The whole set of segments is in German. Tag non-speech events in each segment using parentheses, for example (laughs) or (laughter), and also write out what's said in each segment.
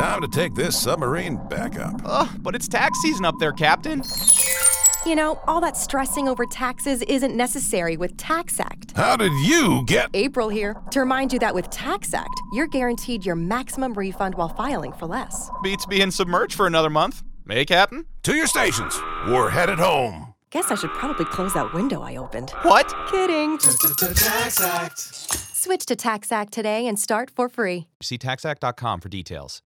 Time to take this submarine back up. Oh, but it's tax season up there, Captain. You know, all that stressing over taxes isn't necessary with Tax Act. How did you get. April here to remind you that with Tax Act, you're guaranteed your maximum refund while filing for less. Beats being submerged for another month. Hey, Captain? To your stations. We're headed home. Guess I should probably close that window I opened. What? Kidding. Tax Act. Switch to TaxAct today and start for free. See taxact.com for details.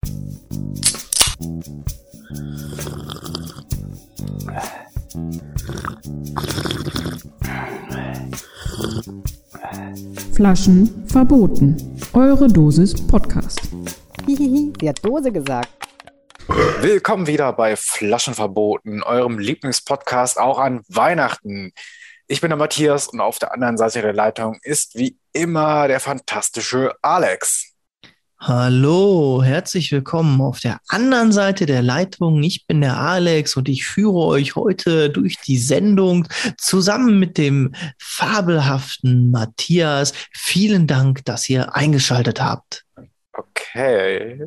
Flaschen verboten. Eure Dosis Podcast. (laughs) Hihihi, sie hat Dose gesagt. Willkommen wieder bei Flaschenverboten, eurem Lieblingspodcast auch an Weihnachten. Ich bin der Matthias und auf der anderen Seite der Leitung ist wie immer der fantastische Alex. Hallo, herzlich willkommen auf der anderen Seite der Leitung. Ich bin der Alex und ich führe euch heute durch die Sendung zusammen mit dem fabelhaften Matthias. Vielen Dank, dass ihr eingeschaltet habt. Okay.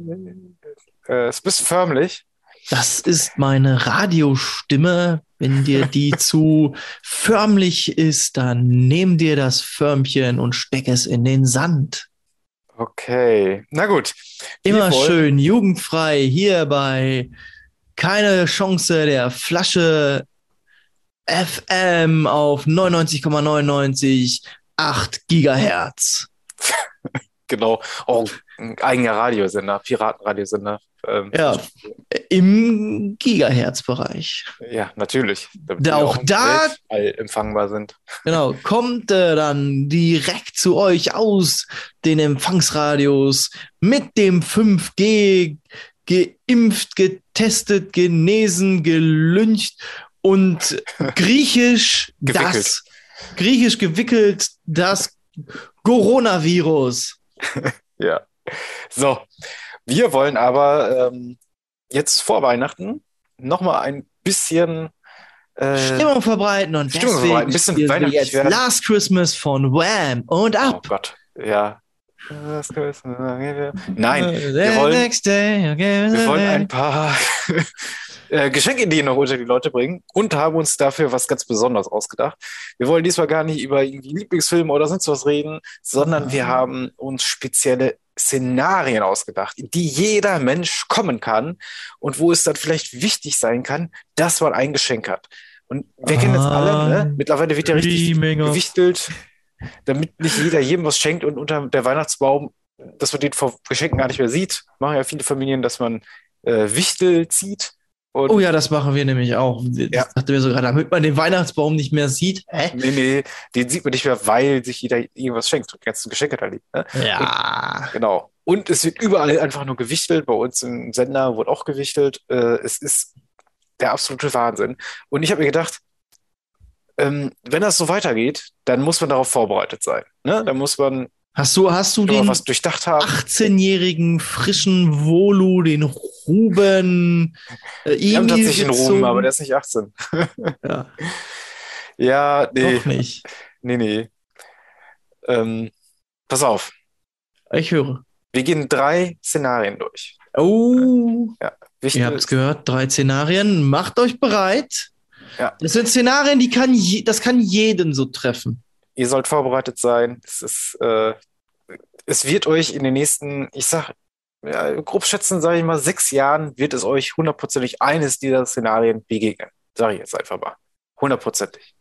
Äh, es bist förmlich. Das ist meine Radiostimme. Wenn dir die (laughs) zu förmlich ist, dann nimm dir das Förmchen und steck es in den Sand. Okay. Na gut. Immer schön jugendfrei hier bei Keine Chance der Flasche FM auf 99,99 8 Gigahertz. (laughs) Genau. Oh, ein eigener Radiosender, Piratenradiosender. Ähm, Ja, im Gigahertz-Bereich. ja, natürlich. Damit Da auch im da- empfangbar sind. Genau, kommt äh, dann direkt zu euch aus den Empfangsradios mit dem 5G geimpft, getestet, genesen, gelüncht und (laughs) griechisch Gewickelt. das griechisch gewickelt das Coronavirus. (laughs) Ja. So, wir wollen aber ähm, jetzt vor Weihnachten nochmal ein bisschen äh, Stimmung verbreiten und Stimmung deswegen verbreiten, ein bisschen weihnachtlich jetzt werden. Last Christmas von Wham und Oh ab. Gott, ja. Nein, wir wollen, wir wollen ein paar (laughs) (laughs) äh, Geschenkideen noch unter die Leute bringen und haben uns dafür was ganz Besonderes ausgedacht. Wir wollen diesmal gar nicht über irgendwie Lieblingsfilme oder sonst was reden, sondern wir haben uns spezielle Szenarien ausgedacht, in die jeder Mensch kommen kann und wo es dann vielleicht wichtig sein kann, dass man ein Geschenk hat. Und wir kennen das alle, ne? Mittlerweile wird ja richtig of- gewichtelt, damit nicht jeder jedem was schenkt und unter der Weihnachtsbaum, dass man den vor Geschenken gar nicht mehr sieht. Machen ja viele Familien, dass man äh, Wichtel zieht. Und Oh ja, das machen wir nämlich auch. Ja. Das dachte mir sogar, damit man den Weihnachtsbaum nicht mehr sieht. Hä? nee, nee, den sieht man nicht mehr, weil sich jeder irgendwas schenkt. Die ganzen Geschenke da liegen. Ne? Ja. Genau. Und es wird überall einfach nur gewichtelt. Bei uns im Sender wird auch gewichtelt. Äh, es ist der absolute Wahnsinn. Und ich habe mir gedacht, ähm, wenn das so weitergeht, dann muss man darauf vorbereitet sein. Ne? Dann muss man Hast du, hast du den was durchdacht haben. 18-jährigen frischen Volu, den Ruben äh, Wir haben Emil tatsächlich einen? Ruben, aber der ist nicht 18. ja, (laughs) Ja, nee, doch nicht. nee, nee. Ähm, pass auf, Ich höre. wir gehen drei Szenarien durch. Oh, Wichtig ihr habt es gehört, drei Szenarien. Macht euch bereit. Ja. Das sind Szenarien, die kann je, das kann jeden so treffen. Ihr sollt vorbereitet sein. Es ist, äh, es wird euch in den nächsten, ich sag, ja, grob schätzen, sage ich mal, sechs Jahren wird es euch hundertprozentig eines dieser Szenarien begegnen. Sage ich jetzt einfach mal. Hundertprozentig.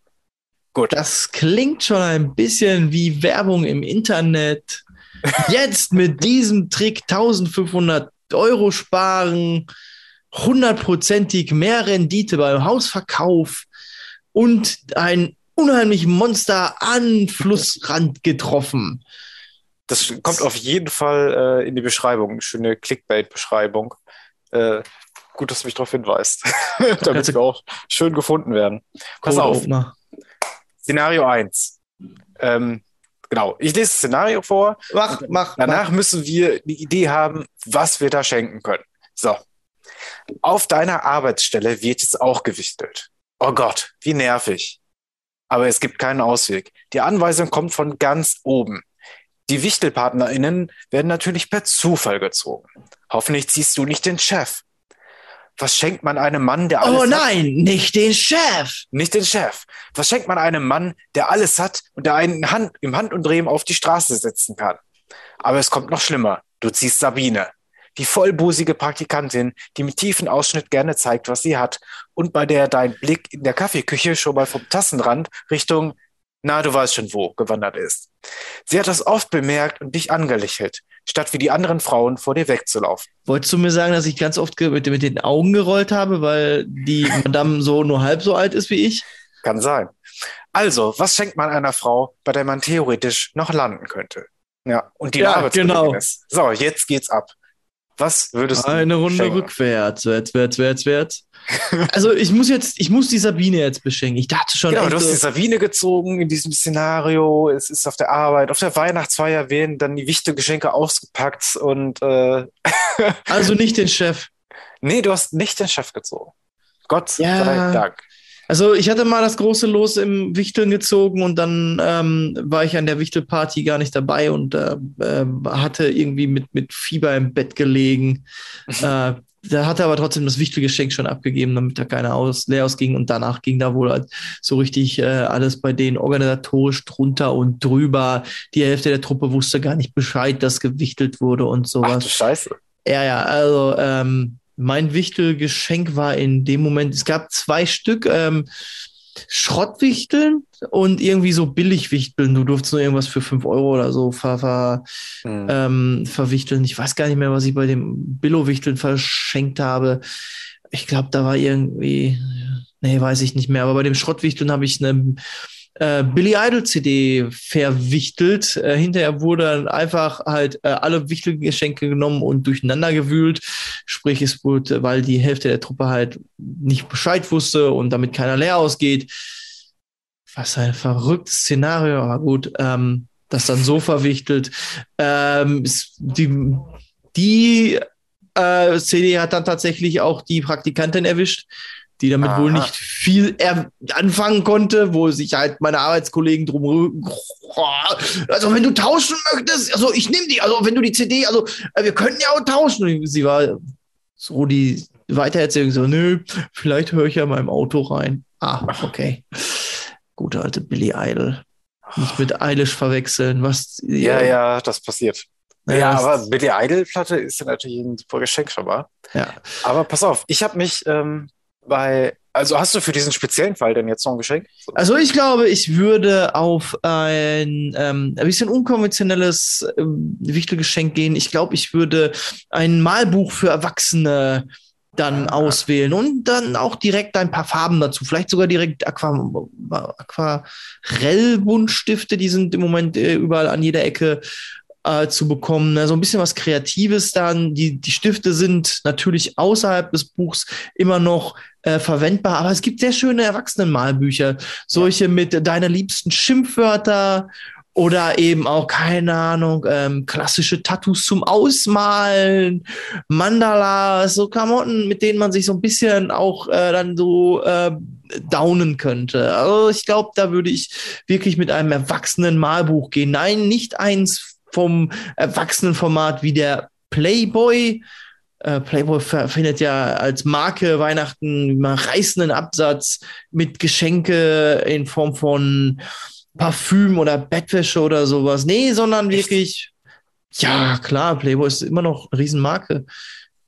Gut. Das klingt schon ein bisschen wie Werbung im Internet. Jetzt mit diesem Trick 1500 Euro sparen, hundertprozentig mehr Rendite beim Hausverkauf und ein unheimlichen Monster an Flussrand getroffen. Das kommt auf jeden Fall äh, in die Beschreibung. Schöne Clickbait-Beschreibung. Äh, gut, dass du mich darauf hinweist, (laughs) damit wir auch schön gefunden werden. Pass auf, Code-Opener. Szenario 1. Ähm, genau, ich lese das Szenario vor. Mach, mach, Danach müssen wir die Idee haben, was wir da schenken können. So. Auf deiner Arbeitsstelle wird jetzt auch gewichtelt. Oh Gott, wie nervig. Aber es gibt keinen Ausweg. Die Anweisung kommt von ganz oben. Die WichtelpartnerInnen werden natürlich per Zufall gezogen. Hoffentlich ziehst du nicht den Chef. Was schenkt man einem Mann, der alles Oh hat? nein, nicht den Chef. Nicht den Chef. Was schenkt man einem Mann, der alles hat und der einen Hand, im Handumdrehen auf die Straße setzen kann? Aber es kommt noch schlimmer. Du ziehst Sabine. Die vollbusige Praktikantin, die mit tiefen Ausschnitt gerne zeigt, was sie hat und bei der dein Blick in der Kaffeeküche schon mal vom Tassenrand Richtung, na, du weißt schon wo, gewandert ist. Sie hat das oft bemerkt und dich angelächelt, statt wie die anderen Frauen vor dir wegzulaufen. Wolltest du mir sagen, dass ich ganz oft mit, mit den Augen gerollt habe, weil die (laughs) Madame so nur halb so alt ist wie ich? Kann sein. Also, was schenkt man einer Frau, bei der man theoretisch noch landen könnte? Ja, und die Ja, genau. ist. So, jetzt geht's ab. Was würdest du Eine Runde schenken? rückwärts, wärts, wärts, wärts, wärts. Also ich muss jetzt, ich muss die Sabine jetzt beschenken. Ich dachte schon, Genau, du hast die Sabine gezogen in diesem Szenario. Es ist auf der Arbeit, auf der Weihnachtsfeier werden dann die wichtigen Geschenke ausgepackt und äh, (laughs) also nicht den Chef. nee, du hast nicht den Chef gezogen. Gott Ja. sei Dank. Also ich hatte mal das große Los im Wichteln gezogen und dann ähm, war ich an der Wichtelparty gar nicht dabei und äh, äh, hatte irgendwie mit, mit Fieber im Bett gelegen. äh, da hatte aber trotzdem das Wichtelgeschenk schon abgegeben, damit da keiner aus, leer ausging und danach ging da wohl halt so richtig äh, alles bei denen organisatorisch drunter und drüber. Die Hälfte der Truppe wusste gar nicht Bescheid, dass gewichtelt wurde und Ach sowas. du Scheiße. Ja, ja, also ähm, mein Wichtelgeschenk war in dem Moment, es gab zwei Stück ähm, Schrottwichteln und irgendwie so Billigwichteln. Du durftest nur irgendwas für 5 Euro oder so ver, ver, Hm. ähm, verwichteln. Ich weiß gar nicht mehr, was ich bei dem Billo-Wichteln verschenkt habe. Ich glaube, da war irgendwie, nee, weiß ich nicht mehr. Aber bei dem Schrottwichteln habe ich eine äh, Billy Idol CD verwichtelt. Äh, hinterher wurde dann einfach halt äh, alle Wichtelgeschenke genommen und durcheinander gewühlt. Sprich, es wurde, weil die Hälfte der Truppe halt nicht Bescheid wusste und damit keiner leer ausgeht. Was ein verrücktes Szenario, aber gut, ähm, das dann so verwichtelt. Ähm, die die äh, CD hat dann tatsächlich auch die Praktikantin erwischt, die damit Aha. wohl nicht viel anfangen konnte, wo sich halt meine Arbeitskollegen drum (laughs) also wenn du tauschen möchtest, also ich nehme die, also wenn du die CD, also äh, wir könnten ja auch tauschen. Und sie war so die Weitererzählung so, nö, vielleicht höre ich ja mal im Auto rein. Ah, okay. Gute alte Billy Idol. Nicht mit Eilish verwechseln, was Ja, ja, das passiert. Ja, das- aber Billy Idol-Platte ist ja natürlich ein super Geschenk schon mal. ja. Aber pass auf, ich habe mich ähm, bei, also hast du für diesen speziellen Fall denn jetzt noch ein Geschenk? Also ich glaube, ich würde auf ein ähm, ein bisschen unkonventionelles ähm, Wichtelgeschenk gehen. Ich glaube, ich würde ein Malbuch für Erwachsene dann auswählen und dann auch direkt ein paar Farben dazu. Vielleicht sogar direkt Aqua Aquarellbuntstifte, die sind im Moment äh, überall an jeder Ecke äh, zu bekommen. Also ein bisschen was Kreatives dann. Die, die Stifte sind natürlich außerhalb des Buchs immer noch äh, verwendbar, aber es gibt sehr schöne Erwachsenenmalbücher. Solche mit deiner liebsten Schimpfwörter oder eben auch, keine Ahnung, ähm, klassische Tattoos zum Ausmalen, Mandalas, so Klamotten, mit denen man sich so ein bisschen auch äh, dann so äh, downen könnte. Also ich glaube, da würde ich wirklich mit einem erwachsenen Malbuch gehen. Nein, nicht eins vom Erwachsenenformat wie der Playboy. Äh, Playboy findet ja als Marke Weihnachten immer reißenden Absatz mit Geschenke in Form von Parfüm oder Bettwäsche oder sowas. Nee, sondern wirklich, ja, klar, Playboy ist immer noch eine Riesenmarke.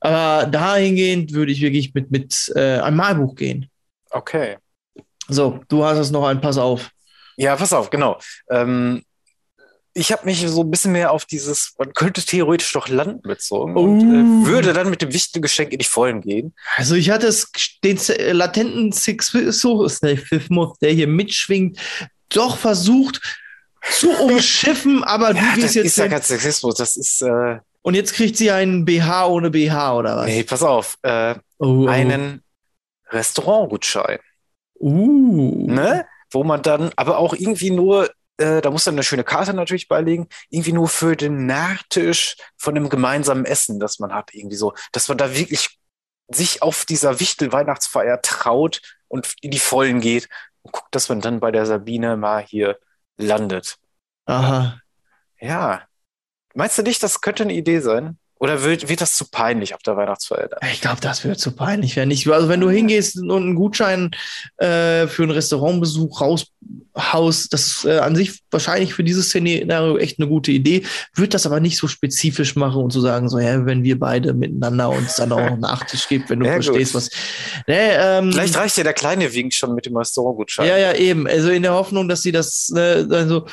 Aber dahingehend würde ich wirklich mit, mit äh, einem Malbuch gehen. Okay. So, du hast es noch ein Pass auf. Ja, pass auf, genau. Ähm, ich habe mich so ein bisschen mehr auf dieses, man könnte theoretisch doch landen bezogen und Uh. äh, würde dann mit dem wichtigen Geschenk in die Vollen gehen. Also ich hatte es, den äh, latenten Sexismus, der hier mitschwingt, doch versucht zu (laughs) umschiffen, aber Ja, wie das es jetzt ist ja kein Sexismus, das ist, äh, Und jetzt kriegt sie einen BH ohne BH oder was? nee, pass auf, äh, Oh, oh. einen Restaurantgutschein, Uh. ne? Wo man dann, aber auch irgendwie nur, äh, da muss dann eine schöne Karte natürlich beilegen, irgendwie nur für den Nachtisch von einem gemeinsamen Essen, das man hat, irgendwie so, dass man da wirklich sich auf dieser Wichtel-Weihnachtsfeier traut und in die Vollen geht und guckt, dass man dann bei der Sabine mal hier landet. Aha. Ja. Meinst du nicht, das könnte eine Idee sein? Oder wird, wird das zu peinlich auf der Weihnachtsfeier? dann? Ich glaube, das wird zu peinlich werden. Ich, also wenn du hingehst und einen Gutschein äh, für einen Restaurantbesuch raushaust, das ist äh, an sich wahrscheinlich für dieses Szenario echt eine gute Idee. Würde das aber nicht so spezifisch machen und zu sagen, so, ja, wenn wir beide miteinander uns dann auch einen Nachtisch gibt, wenn du (laughs) Ja, gut. verstehst, was. Nee, ähm, Vielleicht reicht ja der kleine Wink schon mit dem Restaurantgutschein. ja, ja, eben. Also in der Hoffnung, dass sie das äh, dann so,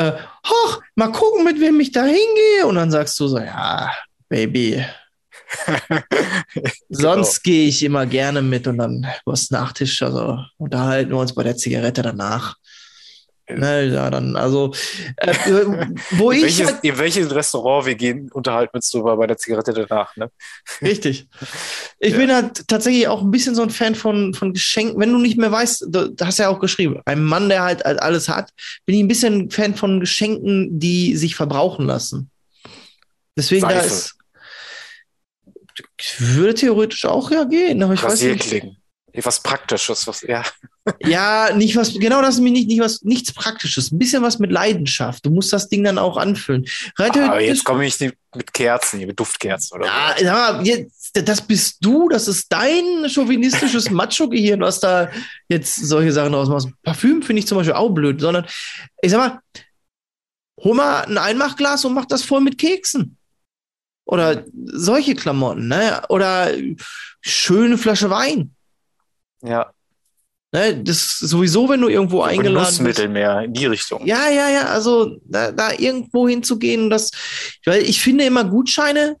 äh, hoch, mal gucken, mit wem ich da hingehe. Und dann sagst du so, ja, Baby. (laughs) Sonst gehe ich immer gerne mit und dann was Nachtisch, also unterhalten wir uns bei der Zigarette danach. Ne, ja, dann, also, äh, wo In ich welches, halt, in welches Restaurant wir gehen, unterhalten wir uns drüber bei der Zigarette danach, ne? Richtig. (laughs) Ich bin halt tatsächlich auch ein bisschen so ein Fan von, von Geschenken. Wenn du nicht mehr weißt, du, hast ja auch geschrieben, ein Mann, der halt alles hat, bin ich ein bisschen Fan von Geschenken, die sich verbrauchen lassen. Deswegen da Seife. ist. Würde theoretisch auch ja gehen, aber ich weiß nicht. Was Praktisches, was, ja. Ja, nicht was, genau das ist mir nicht, nicht was, nichts Praktisches. Ein bisschen was mit Leidenschaft. Du musst das Ding dann auch anfüllen. Rein Aber theoretisch- jetzt komme ich nicht mit Kerzen, mit Duftkerzen oder Ja, sag mal, jetzt, das bist du, das ist dein chauvinistisches (laughs) Macho-Gehirn, was da jetzt solche Sachen ausmacht. Parfüm finde ich zum Beispiel auch blöd, sondern ich sag mal, hol mal ein Einmachglas und mach das voll mit Keksen. Oder solche Klamotten, ne? Oder schöne Flasche Wein. Ja, Ne? Das ist sowieso, wenn du irgendwo eingeladen bist. Genussmittel mehr in die Richtung. Ja, ja, ja, also da, da irgendwo hinzugehen, das, weil ich finde immer Gutscheine,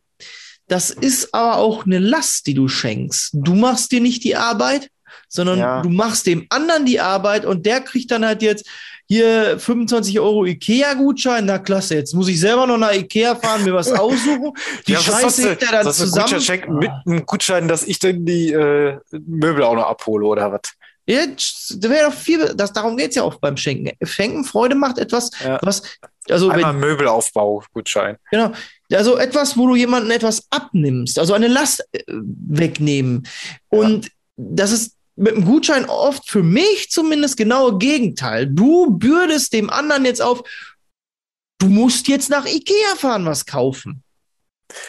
das ist aber auch eine Last, die du schenkst. Du machst dir nicht die Arbeit, sondern Ja. du machst dem anderen die Arbeit und der kriegt dann halt jetzt hier 25 Euro Ikea-Gutschein. Na klasse, jetzt muss ich selber noch nach Ikea fahren, mir was (laughs) aussuchen. Die Ja, Scheiße hängt er dann zusammen. Gutschein schenken mit einem Gutschein, dass ich dann die äh, Möbel auch noch abhole oder was? Ja, das wäre doch viel, das, darum geht's ja auch beim Schenken. Schenken, Freude macht etwas, Ja. was, also wenn, Einmal Möbelaufbau-Gutschein. Genau. Also etwas, wo du jemanden etwas abnimmst, also eine Last äh, wegnehmen. Und das ist mit dem Gutschein oft für mich zumindest genaue Gegenteil. Du bürdest dem anderen jetzt auf, du musst jetzt nach Ikea fahren, was kaufen.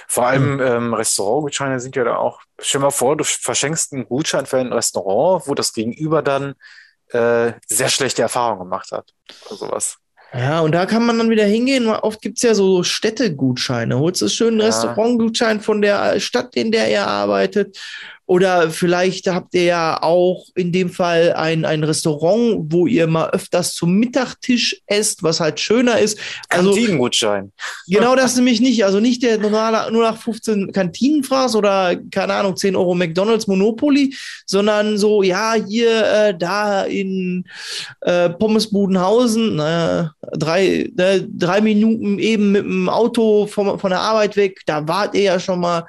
Vor allem ähm, Restaurantgutscheine sind ja da auch. Stell dir mal vor, du verschenkst einen Gutschein für ein Restaurant, wo das Gegenüber dann äh, sehr schlechte Erfahrungen gemacht hat. Oder sowas. Ja, und da kann man dann wieder hingehen. Oft gibt's ja so Städtegutscheine. Holst du schön einen Ja. Restaurantgutschein von der Stadt, in der ihr arbeitet. Oder vielleicht habt ihr ja auch in dem Fall ein, ein Restaurant, wo ihr mal öfters zum Mittagtisch esst, was halt schöner ist. Also Kantinengutschein. genau das nämlich nicht. Also nicht der normale nur nach 15 Kantinenfraß oder keine Ahnung, 10 Euro McDonalds Monopoly, sondern so, ja, hier, äh, da in äh, Pommesbudenhausen, äh, drei, drei Minuten eben mit dem Auto vom, von der Arbeit weg, da wart ihr ja schon mal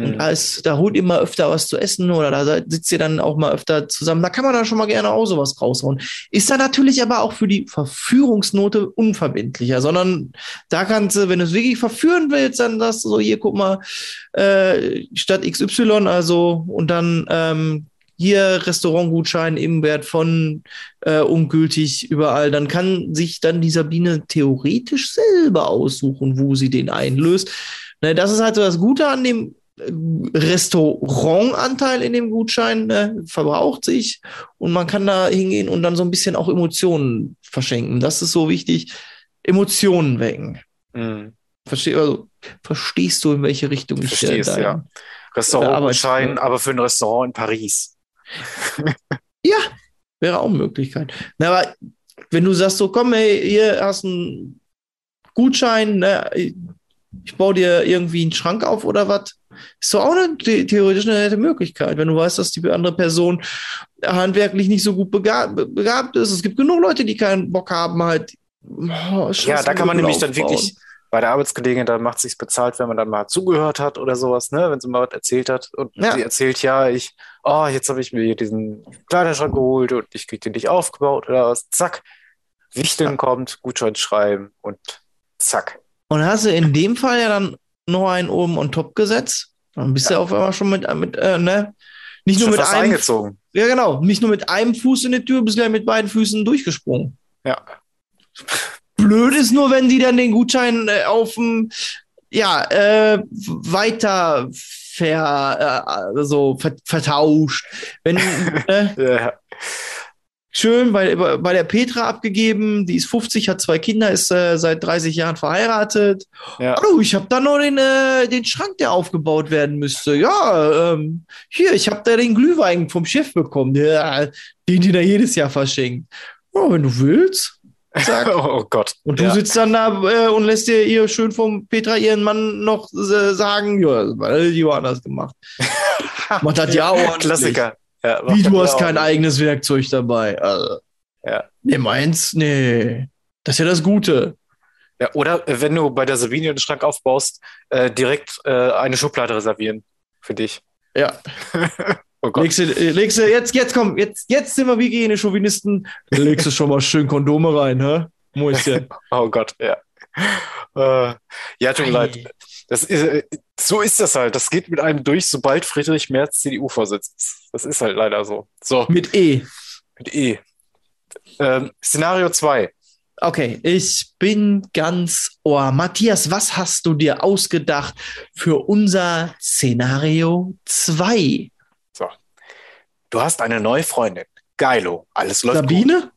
und Mhm. da, ist, da holt ihr mal öfter was zu essen oder da sitzt ihr dann auch mal öfter zusammen. Da kann man dann schon mal gerne auch sowas raushauen. Ist dann natürlich aber auch für die Verführungsnote unverbindlicher, sondern da kannst du, wenn du es wirklich verführen willst, dann sagst du so, hier, guck mal, äh, Stadt XY, also und dann ähm, hier Restaurantgutschein im Wert von äh, ungültig überall, dann kann sich dann die Sabine theoretisch selber aussuchen, wo sie den einlöst. Ne, das ist halt so das Gute an dem Restaurantanteil in dem Gutschein, ne, verbraucht sich und man kann da hingehen und dann so ein bisschen auch Emotionen verschenken. Das ist so wichtig. Emotionen wecken. Mhm. Versteh, also, verstehst du, in welche Richtung ich Verstehst, da- ja. Restaurantgutschein, aber für ein Restaurant in Paris. (laughs) Ja, wäre auch eine Möglichkeit. Na, aber wenn du sagst, so komm, hey, hier hast einen Gutschein, ne, ich baue dir irgendwie einen Schrank auf oder was, ist doch auch eine, the theoretisch eine nette Möglichkeit, wenn du weißt, dass die andere Person handwerklich nicht so gut begabt, begabt ist. Es gibt genug Leute, die keinen Bock haben, halt. oh, Ja, da kann man nämlich dann aufbauen. wirklich bei der Arbeitskollegin, dann macht es sich bezahlt, wenn man dann mal zugehört hat oder sowas, ne, wenn sie mal was erzählt hat. Und Ja. sie erzählt, ja, ich, oh, jetzt habe ich mir hier diesen Kleiderschrank geholt und ich krieg den nicht aufgebaut oder was. Zack. Wichteln kommt, Gutschein schreiben und zack. Und hast du in dem Fall ja dann noch einen oben on top gesetzt. Dann bist du auf einmal schon mit, mit äh, ne? Nicht nur mit einem, eingezogen. ja genau, nicht nur mit einem Fuß in die Tür, bist gleich mit beiden Füßen durchgesprungen. Ja. Blöd ist nur, wenn die dann den Gutschein äh, auf dem ja, äh, weiter ver, äh, so ver, vertauscht. Wenn, (laughs) äh, Ja. Schön bei, bei der Petra abgegeben, die ist 50, hat zwei Kinder, ist äh, seit 30 Jahren verheiratet. Ja. Oh, ich habe da noch den, äh, den Schrank, der aufgebaut werden müsste. Ja, ähm, hier, ich habe da den Glühwein vom Chef bekommen, der, den die da jedes Jahr verschenkt. Oh, wenn du willst. (laughs) Oh Gott. Und du ja. sitzt dann da äh, und lässt dir ihr schön vom Petra ihren Mann noch äh, sagen, ja, war die woanders gemacht. (laughs) Macht das ja ordentlich. Klassiker. Ja, Wie, du hast kein eigenes Werkzeug dabei. Also, Ja. Nee, meins? Nee. Das ist ja das Gute. Ja, oder äh, wenn du bei der Sabine den Schrank aufbaust, äh, direkt äh, eine Schublade reservieren für dich. Ja. (laughs) Oh Gott. Legst du, äh, legst du, jetzt, jetzt komm, jetzt, jetzt sind wir wie gene Chauvinisten. Legst du schon mal schön Kondome rein, hä? Mäuschen. (laughs) Oh Gott, ja. Äh, ja, tut mir Ei. leid. Das ist, äh, so ist das halt. Das geht mit einem durch, sobald Friedrich Merz CDU-Vorsitz ist. Das ist halt leider so. So, Mit E. mit E. Ähm, Szenario 2. Okay, ich bin ganz ohr. Matthias, was hast du dir ausgedacht für unser Szenario 2? Du hast eine neue Freundin. Geilo. Alles läuft gut. Sabine?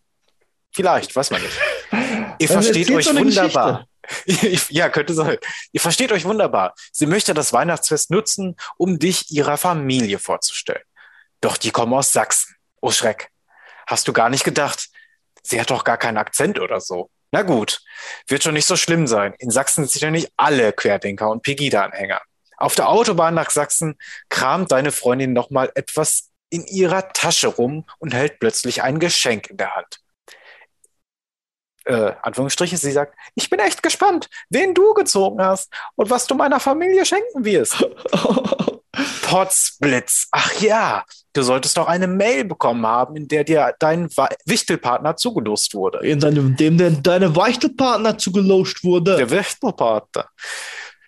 Vielleicht, weiß man nicht. (laughs) Ihr Dann versteht euch eine wunderbar. (laughs) ja, könnte sein. Ihr versteht euch wunderbar. Sie möchte das Weihnachtsfest nutzen, um dich ihrer Familie vorzustellen. Doch die kommen aus Sachsen. Oh Schreck. Hast du gar nicht gedacht? Sie hat doch gar keinen Akzent oder so. Na gut, wird schon nicht so schlimm sein. In Sachsen sind ja nicht alle Querdenker und Pegida-Anhänger. Auf der Autobahn nach Sachsen kramt deine Freundin nochmal etwas in ihrer Tasche rum und hält plötzlich ein Geschenk in der Hand äh, Anführungsstriche, sie sagt, ich bin echt gespannt, wen du gezogen hast und was du meiner Familie schenken wirst. (laughs) Potzblitz. Ach ja, du solltest doch eine Mail bekommen haben, in der dir dein Wichtelpartner zugelost wurde. In deinem, dem denn deine Weichtelpartner zugelost wurde. Der Wichtelpartner.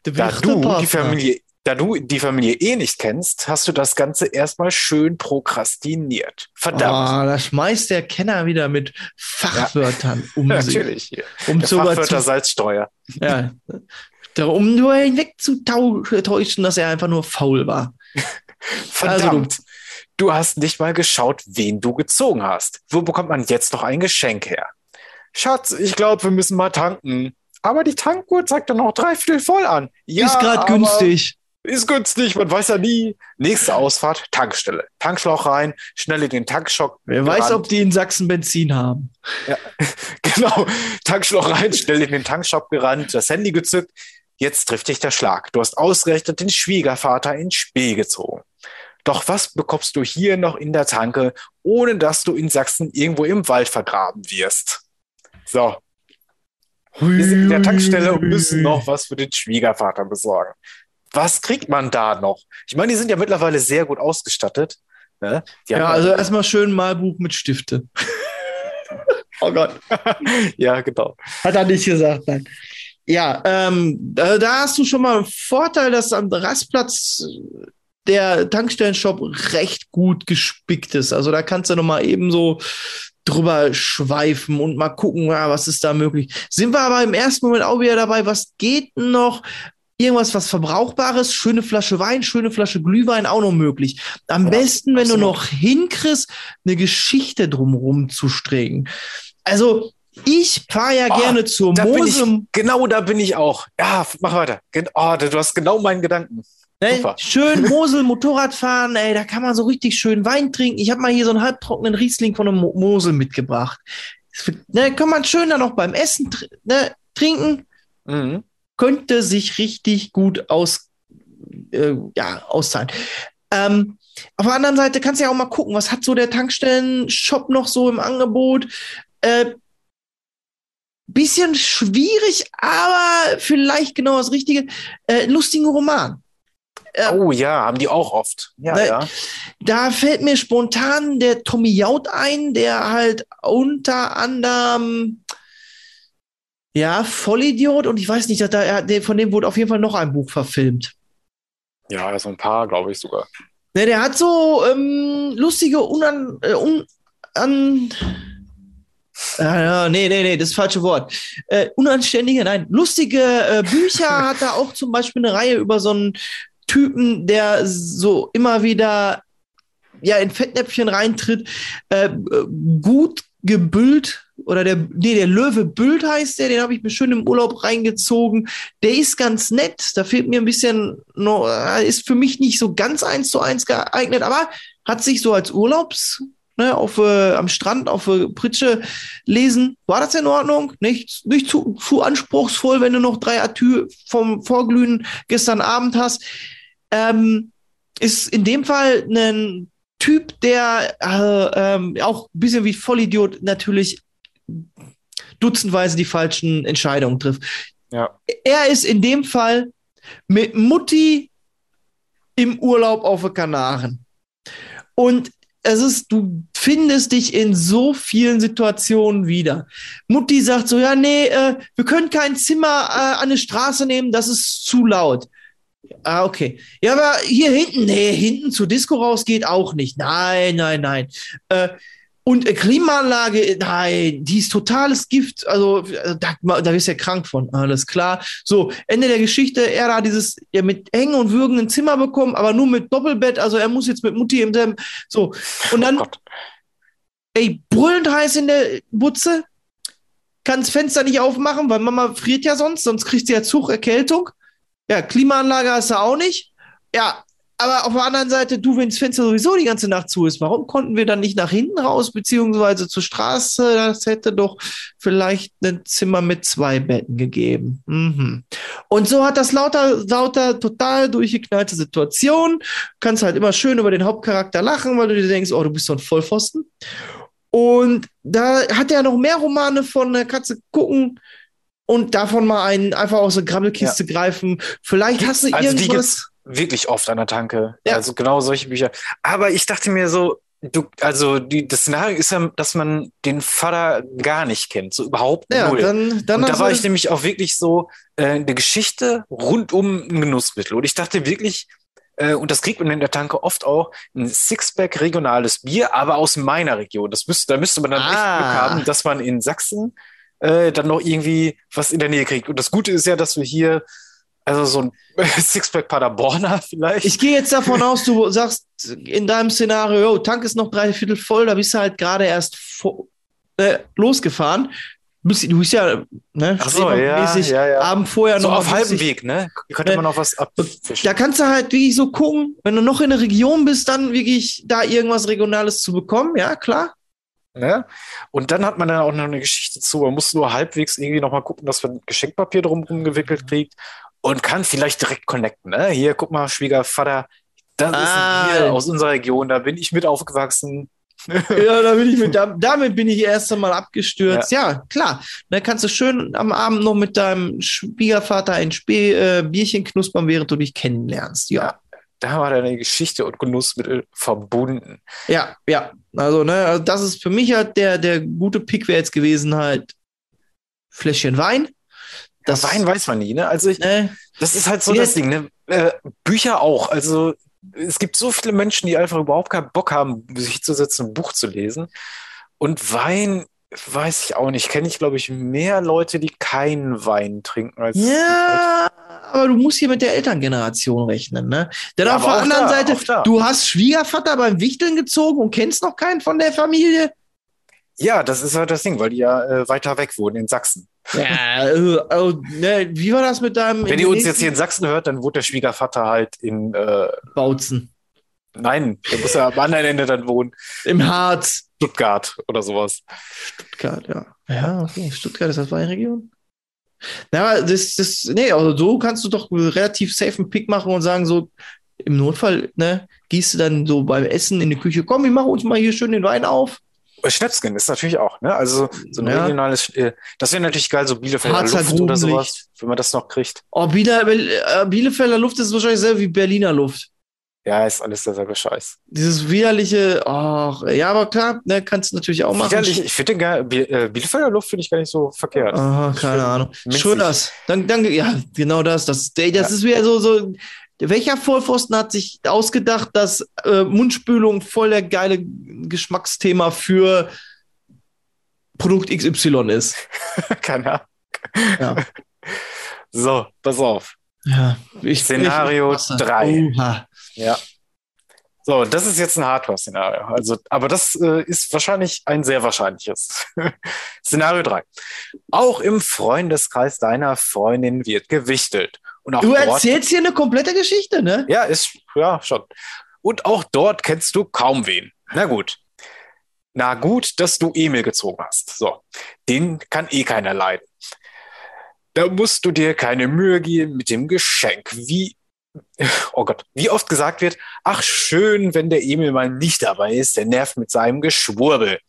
Der Da du, Wichtelpartner. die Familie, da du die Familie eh nicht kennst, hast du das Ganze erstmal schön prokrastiniert. Verdammt. Ah, da schmeißt der Kenner wieder mit Fachwörtern um (laughs) sich. Natürlich. Um Der sogar Fachwörter zu, Salzsteuer. ja, um nur hinwegzutäuschen, dass er einfach nur faul war. Also Verdammt. du hast nicht mal geschaut, wen du gezogen hast. Wo bekommt man jetzt noch ein Geschenk her? Schatz, ich glaube, wir müssen mal tanken. Aber die Tankuhr zeigt dann noch dreiviertel voll an. Ja, ist gerade günstig. Ist günstig, man weiß ja nie. Nächste Ausfahrt, Tankstelle. Tankschlauch rein, schnell in den Tankschock. Wer weiß, gerannt. ob die in Sachsen Benzin haben. (laughs) Genau, Tankschlauch rein, schnell in den Tankshop gerannt, das Handy gezückt. Jetzt trifft dich der Schlag. Du hast ausgerechnet den Schwiegervater ins Spee gezogen. Doch was bekommst du hier noch in der Tanke, ohne dass du in Sachsen irgendwo im Wald vergraben wirst? So, wir sind in der Tankstelle und müssen noch was für den Schwiegervater besorgen. Was kriegt man da noch? Ich meine, die sind ja mittlerweile sehr gut ausgestattet. Ne? Ja, also erstmal schön Malbuch mit Stifte. (laughs) oh Gott. (laughs) ja, genau. Hat er nicht gesagt, nein. Ja, ähm, da, da hast du schon mal einen Vorteil, dass am Rastplatz der Tankstellenshop recht gut gespickt ist. Also da kannst du noch mal eben so drüber schweifen und mal gucken, ja, was ist da möglich. Sind wir aber im ersten Moment auch wieder dabei, was geht noch? Irgendwas, was Verbrauchbares, schöne Flasche Wein, schöne Flasche Glühwein auch noch möglich. Am Ja, besten, wenn du absolut. noch hinkriegst, eine Geschichte drumherum zu stricken. Also, ich fahre ja Oh, gerne zur Da bin ich, Mose. genau da bin ich auch. Ja, mach weiter. Oh, du hast genau meinen Gedanken. Ne? Schön (laughs) Mosel Motorrad fahren, ey, da kann man so richtig schön Wein trinken. Ich habe mal hier so einen halbtrockenen Riesling von der Mo Mosel mitgebracht. Ne, kann man schön dann noch beim Essen tr ne, trinken. Mhm. Könnte sich richtig gut aus, äh, ja, auszahlen. Ähm, auf der anderen Seite kannst du ja auch mal gucken, was hat so der Tankstellen-Shop noch so im Angebot. Äh, bisschen schwierig, aber vielleicht genau das Richtige. Äh, lustigen Roman. Ja. Oh ja, haben die auch oft. Ja, Ne, ja. Da fällt mir spontan der Tommy Jaud ein, der halt unter anderem ja, Vollidiot und ich weiß nicht, dass da, von dem wurde auf jeden Fall noch ein Buch verfilmt. Ja, so ein paar, glaube ich sogar. Ne, der hat so ähm, lustige, unan, äh, un, an, ja, nee, nee, nee, das falsche Wort. Äh, unanständige, nein, lustige äh, Bücher (laughs) hat er auch zum Beispiel eine Reihe über so einen Typen, der so immer wieder ja in Fettnäpfchen reintritt, äh, gut gebüllt oder der, nee, der Löwe Bült heißt der, den habe ich mir schön im Urlaub reingezogen. Der ist ganz nett, da fehlt mir ein bisschen, äh, ist für mich nicht so ganz eins zu eins geeignet, aber hat sich so als Urlaubs, ne, auf, äh, am Strand auf äh, Pritsche lesen. War das in Ordnung? Nicht, nicht zu, zu anspruchsvoll, wenn du noch drei Atü vom Vorglühen gestern Abend hast. Ähm, ist in dem Fall ein Typ, der äh, ähm, auch ein bisschen wie Vollidiot natürlich dutzendweise die falschen Entscheidungen trifft. Ja. Er ist in dem Fall mit Mutti im Urlaub auf den Kanaren. Und es ist, du findest dich in so vielen Situationen wieder. Mutti sagt so, ja, nee, äh, wir können kein Zimmer äh, an die Straße nehmen, das ist zu laut. Ah, okay. Ja, aber hier hinten, nee, hinten zur Disco raus geht auch nicht. Nein, nein, nein. Äh, und Klimaanlage, nein, die ist totales Gift. Also da, da bist du ja krank von. Alles klar. So, Ende der Geschichte. Er hat dieses ja, mit Hängen und Würgen ein Zimmer bekommen, aber nur mit Doppelbett. Also er muss jetzt mit Mutti im selben. So. Und dann, Oh ey, brüllend heiß in der Butze. Kann das Fenster nicht aufmachen, weil Mama friert ja sonst, sonst kriegst du ja Zugerkältung. Ja, Klimaanlage hast du auch nicht. Ja, aber auf der anderen Seite, du, wenn das Fenster sowieso die ganze Nacht zu ist, warum konnten wir dann nicht nach hinten raus, beziehungsweise zur Straße? Das hätte doch vielleicht ein Zimmer mit zwei Betten gegeben. Mhm. Und so hat das lauter, lauter, total durchgeknallte Situation. Kannst halt immer schön über den Hauptcharakter lachen, weil du dir denkst, oh, du bist so ein Vollpfosten. Und da hat er noch mehr Romane von der Katze gucken und davon mal einen einfach aus der Grabbelkiste greifen. Vielleicht hast du Also irgendwas. Wirklich oft an der Tanke. Ja. Also genau solche Bücher. Aber ich dachte mir so, du, also die, das Szenario ist ja, dass man den Vater gar nicht kennt, so überhaupt Ja, null. dann, dann und da war ich nämlich auch wirklich so äh, eine Geschichte rund um ein Genussmittel. Und ich dachte wirklich, äh, und das kriegt man in der Tanke oft auch, ein Sixpack regionales Bier, aber aus meiner Region. Das müsste, da müsste man dann echt Ah. Glück haben, dass man in Sachsen äh, dann noch irgendwie was in der Nähe kriegt. Und das Gute ist ja, dass wir hier, also so ein (laughs) Sixpack Paderborner vielleicht. Ich gehe jetzt davon aus, du sagst in deinem Szenario, oh, Tank ist noch drei Viertel voll, da bist du halt gerade erst äh, losgefahren. Du bist, ja ne, Ach so, ja, ja, ja. Abend vorher so noch auf halbem Weg, ne? Könnte Ne. man noch was abfischen. Da kannst du halt wirklich so gucken, wenn du noch in der Region bist, dann wirklich da irgendwas Regionales zu bekommen, ja, klar. Ne? Und dann hat man dann auch noch eine Geschichte zu. Man muss nur halbwegs irgendwie noch mal gucken, dass man Geschenkpapier drumherum gewickelt kriegt und kann vielleicht direkt connecten. Ne? Hier, guck mal, Schwiegervater, das ist Ah. ein Bier aus unserer Region, da bin ich mit aufgewachsen. (laughs) Ja, da bin ich mit, da, damit bin ich erst einmal abgestürzt. Ja, klar. Dann kannst du schön am Abend noch mit deinem Schwiegervater ein Spä äh, Bierchen knuspern, während du dich kennenlernst. Ja. Da war deine Geschichte und Genussmittel verbunden. Ja, ja. Also, ne, also das ist für mich halt der, der gute Pick wäre jetzt gewesen halt Fläschchen Wein. Das Wein weiß man nie, ne? Also ich, Ne, das ist halt so Jetzt- das Ding, ne? Äh, Bücher auch. Also es gibt so viele Menschen, die einfach überhaupt keinen Bock haben, sich zu setzen, ein Buch zu lesen. Und Wein, weiß ich auch nicht. Kenne ich, glaube ich, mehr Leute, die keinen Wein trinken als ja, aber du musst hier mit der Elterngeneration rechnen, ne? Denn Ja, auf der anderen da, Seite, du hast Schwiegervater beim Wichteln gezogen und kennst noch keinen von der Familie. Ja, das ist halt das Ding, weil die ja äh, weiter weg wohnen in Sachsen. Ja, äh, also, ne, wie war das mit deinem Wenn ihr uns jetzt hier in Sachsen hört, dann wohnt der Schwiegervater halt in, äh, Bautzen? nein, der muss ja am anderen Ende dann wohnen, Im Harz. Stuttgart oder sowas. Stuttgart, ja. Ja, okay. Stuttgart ist das Weinregion. Na, aber das, das, nee, also so kannst du doch relativ safe einen Pick machen und sagen, so, im Notfall, ne, gehst du dann so beim Essen in die Küche, komm, wir machen uns mal hier schön den Wein auf. Schnäpsken ist natürlich auch, ne? Also so ein Ja. regionales, äh, das wäre natürlich geil, so Bielefelder Harzer Luft oder sowas, wenn man das noch kriegt. Oh, Biele, äh, Bielefelder Luft ist wahrscheinlich selber wie Berliner Luft. Ja, ist alles derselbe Scheiß. Dieses widerliche, ach, ja, aber klar, ne, kannst du natürlich auch machen. Widerlich, ich finde Biel- äh, Bielefelder Luft finde ich gar nicht so verkehrt. Aha, keine Schön Ahnung. minzig. Schröders. Dann, dann, ja, genau das. Das, das ist wieder so, so. Welcher Vollpfosten hat sich ausgedacht, dass äh, Mundspülung voll der geile Geschmacksthema für Produkt XY ist. (laughs) Keine Ahnung. Ja. (laughs) So, pass auf. ja. Ich, Szenario ich, drei. Oha. Ja. So, das ist jetzt ein Hardcore-Szenario. Also, aber das äh, ist wahrscheinlich ein sehr wahrscheinliches. (laughs) Szenario 3. Auch im Freundeskreis deiner Freundin wird gewichtelt. Und auch Du dort, erzählst hier eine komplette Geschichte, ne? Ja, ist, ja, schon. Und auch dort kennst du kaum wen. Na gut. Na gut, dass du Emil gezogen hast. So. Den kann eh keiner leiden. Da musst du dir keine Mühe geben mit dem Geschenk. Wie, oh Gott, wie oft gesagt wird, ach schön, wenn der Emil mal nicht dabei ist, der nervt mit seinem Geschwurbel.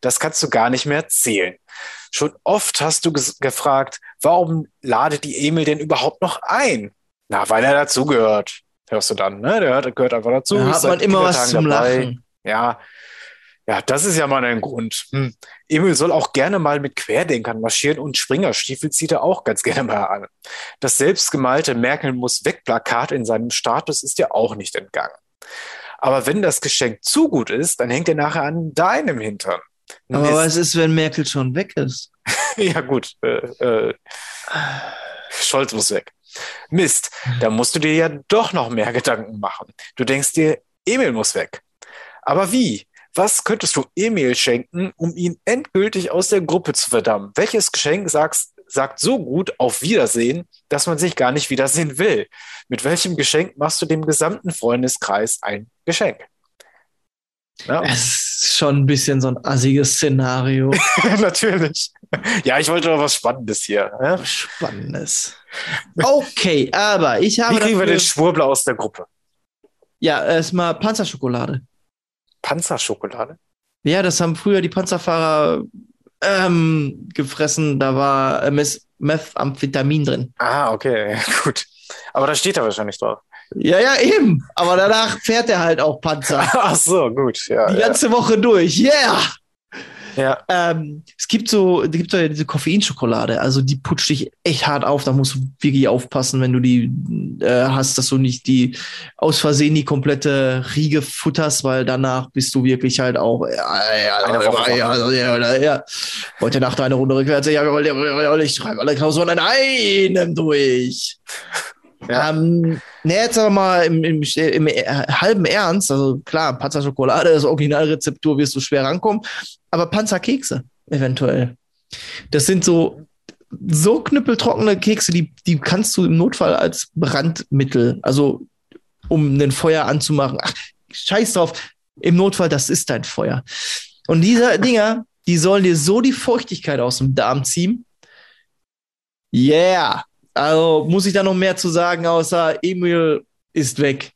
Das kannst du gar nicht mehr zählen. Schon oft hast du gefragt, warum ladet die Emil denn überhaupt noch ein? Na, weil er dazugehört. Hörst du dann, ne? Der hört, gehört einfach dazu. Da ist hat man immer was zum dabei. Lachen. Ja. Ja, das ist ja mal ein Grund. Hm. Emil soll auch gerne mal mit Querdenkern marschieren und Springerstiefel zieht er auch ganz gerne mal an. Das selbstgemalte Merkel muss weg Plakat in seinem Status ist ja auch nicht entgangen. Aber wenn das Geschenk zu gut ist, dann hängt er nachher an deinem Hintern. Aber Mist. was ist, wenn Merkel schon weg ist? (laughs) Ja, gut. Äh, äh, Scholz muss weg. Mist, da musst du dir ja doch noch mehr Gedanken machen. Du denkst dir, Emil muss weg. Aber wie? Was könntest du Emil schenken, um ihn endgültig aus der Gruppe zu verdammen? Welches Geschenk sagst, sagt so gut auf Wiedersehen, dass man sich gar nicht wiedersehen will? Mit welchem Geschenk machst du dem gesamten Freundeskreis ein Geschenk? Ja, ist schon ein bisschen so ein assiges Szenario. (laughs) natürlich. Ja, ich wollte doch was Spannendes hier. Ja? Spannendes. Okay, aber ich habe Wie kriegen wir dafür, den Schwurbler aus der Gruppe? ja erstmal Panzerschokolade. Panzerschokolade? Ja, das haben früher die Panzerfahrer ähm, gefressen. Da war äh, Meth- Methamphetamin drin. Ah, okay, (laughs) gut. Aber da steht er wahrscheinlich drauf. Ja, ja, eben. Aber danach fährt er halt auch Panzer. (laughs) Ach so, gut. Ja, Die ja. ganze Woche durch. Yeah! ja. Ähm, es gibt so, es gibt so ja diese Koffeinschokolade, also die putscht dich echt hart auf. Da musst du wirklich aufpassen, wenn du die äh, hast, dass du nicht die aus Versehen die komplette Riege futterst, weil danach bist du wirklich halt auch äh, ja, Eine Woche ja, ja, ja, ja, ja. heute Nacht eine Runde rückwärts. Ja, ja, ja, ich schreibe alle Klausuren in einem durch. Ja. Ähm, ne, jetzt aber mal im, im, im äh, halben Ernst, also klar, Panzerschokolade, das Originalrezeptur wirst du schwer rankommen, aber Panzerkekse eventuell. Das sind so, so knüppeltrockene Kekse, die, die kannst du im Notfall als Brandmittel, also um ein Feuer anzumachen. Ach, scheiß drauf, im Notfall, das ist dein Feuer. Und diese Dinger, die sollen dir so die Feuchtigkeit aus dem Darm ziehen. Yeah. Also muss ich da noch mehr zu sagen, außer Emil ist weg.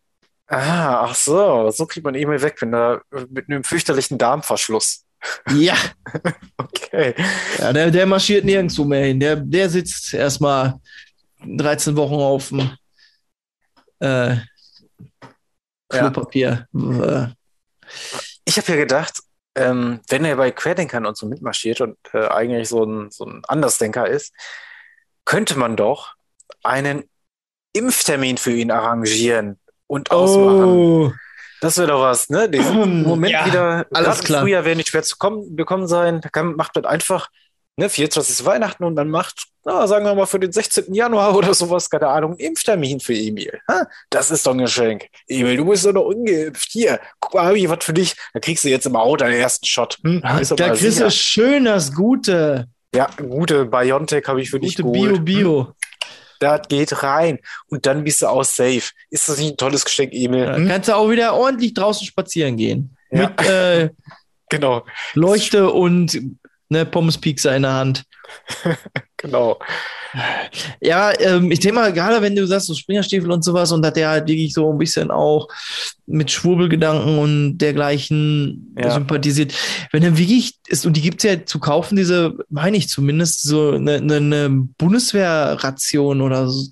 Ah, ach so. So kriegt man Emil weg, wenn er äh, mit einem fürchterlichen Darmverschluss. Ja, (laughs) Okay. ja der, der marschiert nirgendwo mehr hin. Der, der sitzt erstmal 13 Wochen auf dem äh, Klopapier. Äh, Ich habe ja gedacht, ähm, wenn er bei Querdenkern und so mitmarschiert und äh, eigentlich so ein, so ein Andersdenker ist, könnte man doch einen Impftermin für ihn arrangieren und ausmachen. oh, Das wäre doch was, ne? Den (clears throat) Moment Ja, wieder, alles klar. Frühjahr werden nicht schwer zu kommen, bekommen sein. Kann, macht man einfach, ne, 24. Weihnachten und man macht, na, sagen wir mal, für den 16. Januar (laughs) oder sowas, keine Ahnung, einen Impftermin für Emil. Ha? Das ist doch ein Geschenk. Emil, du bist doch noch ungeimpft. Hier, guck mal, hab ich was für dich. Da kriegst du jetzt im Auto deinen ersten Shot. Hm? Da kriegst du schön das Gute. Ja, gute Biontech habe ich für dich Gute geholt. Bio-Bio. Das geht rein. Und dann bist du auch safe. Ist das nicht ein tolles Geschenk, Emil? Hm? kannst du auch wieder ordentlich draußen spazieren gehen. Ja. Mit äh, (laughs) Genau, Leuchte und ne, Pommespiekser in der Hand. (laughs) genau. Ja, ähm, ich denke mal, gerade wenn du sagst, so Springerstiefel und sowas und dass der halt wirklich so ein bisschen auch mit Schwurbelgedanken und dergleichen Ja. sympathisiert. Wenn er wirklich ist, und die gibt's ja zu kaufen, diese, meine ich zumindest, so eine, eine, eine Bundeswehrration oder so,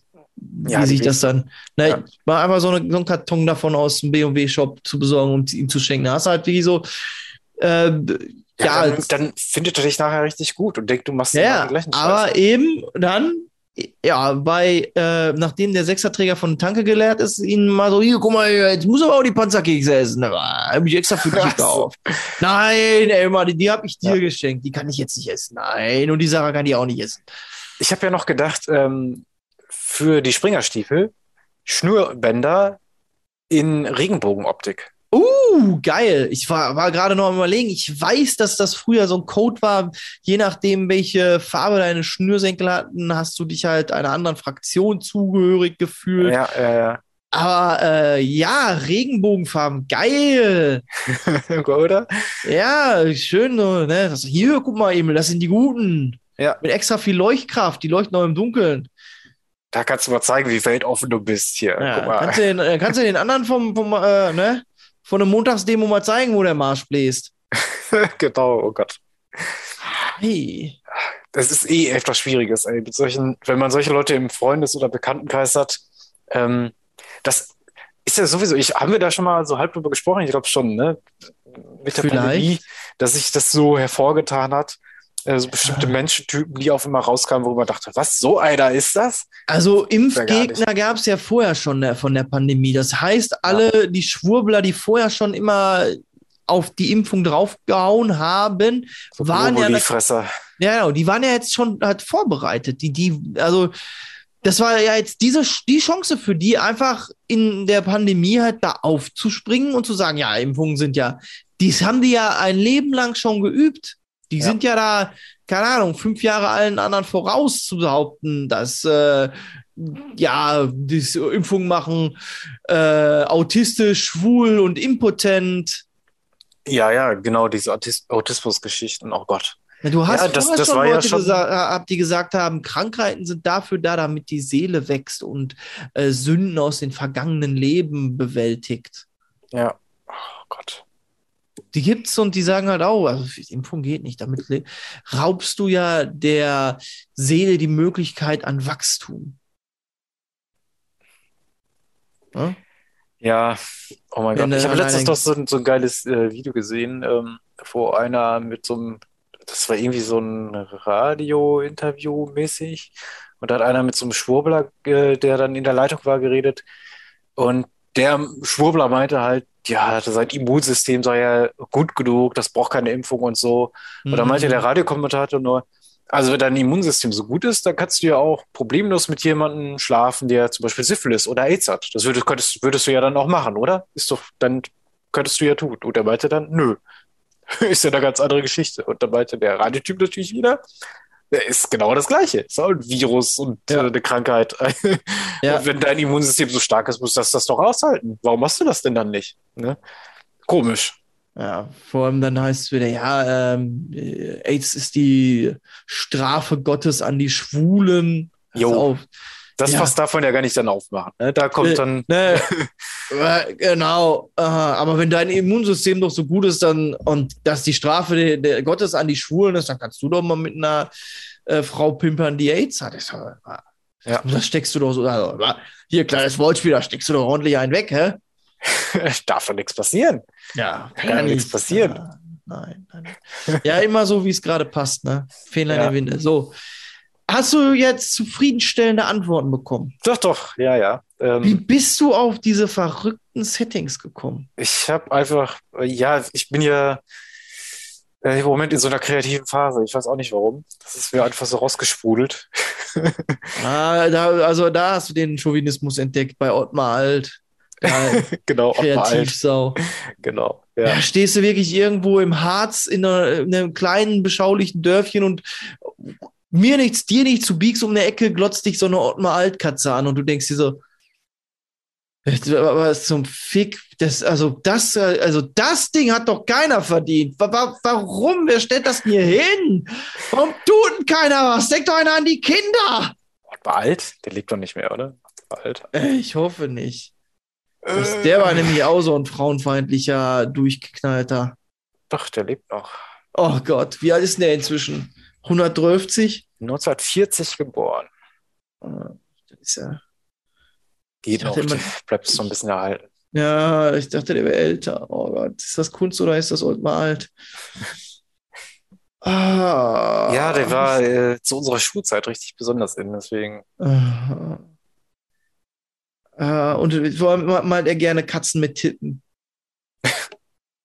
Ja, wie sich das dann. Na, Ja. Mal einfach so, eine, so einen Karton davon aus dem BMW-Shop zu besorgen und ihm zu schenken. Da hast du halt wirklich so, äh, Ja, ja, dann, dann findet er dich nachher richtig gut und denkt, du machst ja, ja, den gleichen Scheiß. aber eben dann ja, bei, äh, nachdem der Sechserträger von Tanke geleert ist, ihnen mal so, hier, guck mal, jetzt muss aber auch die Panzerkekse essen. Da habe ich extra für dich gekauft. Nein, ey, Mann, die, die habe ich dir geschenkt. Die kann ich jetzt nicht essen. Nein, und die Sarah kann die auch nicht essen. Ich habe ja noch gedacht, ähm, für die Springerstiefel Schnürbänder in Regenbogenoptik. Uh, geil. Ich war, war gerade noch am überlegen. Ich weiß, dass das früher so ein Code war. Je nachdem, welche Farbe deine Schnürsenkel hatten, hast du dich halt einer anderen Fraktion zugehörig gefühlt. Ja, ja, ja. Aber äh, ja, Regenbogenfarben, geil. (laughs) Oder? Ja, schön. Ne? Das, hier, guck mal, Emil, das sind die Guten. Ja. Mit extra viel Leuchtkraft. Die leuchten auch im Dunkeln. Da kannst du mal zeigen, wie weltoffen du bist hier. Ja, Guck mal. kannst, du den, äh, kannst du den anderen vom, vom äh, ne? Von der Montagsdemo mal zeigen, wo der Marsch bläst. (laughs) genau, oh Gott. Hey. Das ist eh etwas Schwieriges, ey. Mit solchen, wenn man solche Leute im Freundes- oder Bekanntenkreis hat, ähm, das ist ja sowieso, ich, haben wir da schon mal so halb drüber gesprochen? Ich glaube schon, ne? Mit der Vielleicht. Pandemie, dass sich das so hervorgetan hat. Äh, so Ah. bestimmte Menschentypen, die auf einmal rauskamen, wo man dachte, was, so einer ist das? Also Ja, Impfgegner gab es ja vorher schon der, von der Pandemie. Das heißt, alle die Schwurbler, die vorher schon immer auf die Impfung draufgehauen haben, So waren ja, ja, genau, die waren ja jetzt schon halt vorbereitet. Die, die, also das war ja jetzt diese die Chance für die, einfach in der Pandemie halt da aufzuspringen und zu sagen, ja, Impfungen sind ja, dies haben die ja ein Leben lang schon geübt. Die Ja. sind ja da, keine Ahnung, fünf Jahre allen anderen voraus zu behaupten, dass äh, ja, die Impfung machen, äh, autistisch, schwul und impotent. Ja, ja, genau, diese Autis Autismus-Geschichten, oh Gott. Ja, du hast Ja, das- das schon war ja Leute schon- gesa habt, die gesagt haben, Krankheiten sind dafür da, damit die Seele wächst und äh, Sünden aus den vergangenen Leben bewältigt. Ja, oh Gott. Die gibt's und die sagen halt auch, also Impfung geht nicht. Damit raubst du ja der Seele die Möglichkeit an Wachstum. Ja? Ja, oh mein Wenn Gott. Ich habe letztens doch so, ein- so ein geiles äh, Video gesehen, ähm, wo einer mit so einem, das war irgendwie so ein Radio-Interview mäßig. Und da hat einer mit so einem Schwurbler, äh, der dann in der Leitung war, geredet. Und der Schwurbler meinte halt, ja, sein Immunsystem sei ja gut genug, das braucht keine Impfung und so. Und da meinte Mhm. der Radiokommentator nur, also wenn dein Immunsystem so gut ist, dann kannst du ja auch problemlos mit jemandem schlafen, der zum Beispiel Syphilis oder AIDS hat. Das würdest, könntest, würdest du ja dann auch machen, oder? Ist doch, dann könntest du ja tun. Und er meinte dann, nö. (laughs) Ist ja eine ganz andere Geschichte. Und da meinte der Radiotyp natürlich wieder, der ist genau das Gleiche. Ist auch ein Virus und Ja. äh, eine Krankheit. (laughs) Ja. Und wenn dein Immunsystem so stark ist, muss das das doch aushalten. Warum machst du das denn dann nicht? Ne? Komisch. Ja, vor allem dann heißt es wieder, ja, ähm, äh, AIDS ist die Strafe Gottes an die Schwulen. Jo. Auf, Das Ja. Fass davon ja gar nicht dann aufmachen. Ne? Da kommt (laughs) Äh, dann, Ne, genau. Äh, aber wenn dein Immunsystem doch so gut ist, dann und dass die Strafe der, der Gottes an die Schwulen ist, dann kannst du doch mal mit einer äh, Frau pimpern, die AIDS hat. So, äh, Ja. Das steckst du doch so. Also, hier, kleines Wortspiel, da steckst du doch ordentlich einen weg, hä? (laughs) darf doch nichts passieren. Ja, Kann ja nichts passieren. Ja, nein, nein. Ja, immer so, wie es gerade passt, ne? Fehler Ja. der Winde. So. Hast du jetzt zufriedenstellende Antworten bekommen? Doch, doch, ja, ja. Wie Ähm, bist du auf diese verrückten Settings gekommen? ich habe einfach, äh, ja, ich bin ja äh, im Moment in so einer kreativen Phase. Ich weiß auch nicht warum. Das ist mir einfach so rausgesprudelt. (laughs) Ah, da, also da hast du den Chauvinismus entdeckt bei Ottmar Alt. Ja, (laughs) genau. Kreativsau. Genau, Da ja. stehst du wirklich irgendwo im Harz in, einer, in einem kleinen, beschaulichen Dörfchen und mir nichts, dir nichts, du biegst um eine Ecke, glotzt dich so eine Ottmar Alt-Katze an und du denkst dir so, was zum Fick, das, also das, also das Ding hat doch keiner verdient. Wa- wa- Warum? Wer stellt das hier hin? Warum tut denn keiner was? Denkt doch einer an die Kinder! War alt? Der lebt doch nicht mehr, oder? Alt. Äh, Ich hoffe nicht. Das, der war nämlich auch so ein frauenfeindlicher, durchgeknallter. Doch, der lebt noch. Oh Gott, wie alt ist denn der inzwischen? 130? 1940 geboren. Das ist ja, Geht Ich noch. immer- Bleibt so ein bisschen erhalten. ja, ich dachte, der wäre älter. Oh Gott, ist das Kunst oder ist das Ottmar alt? (laughs) Ah. Ja, der war äh, zu unserer Schulzeit richtig besonders in, deswegen. Äh, äh, und vor allem malt er gerne Katzen mit Titten. (laughs)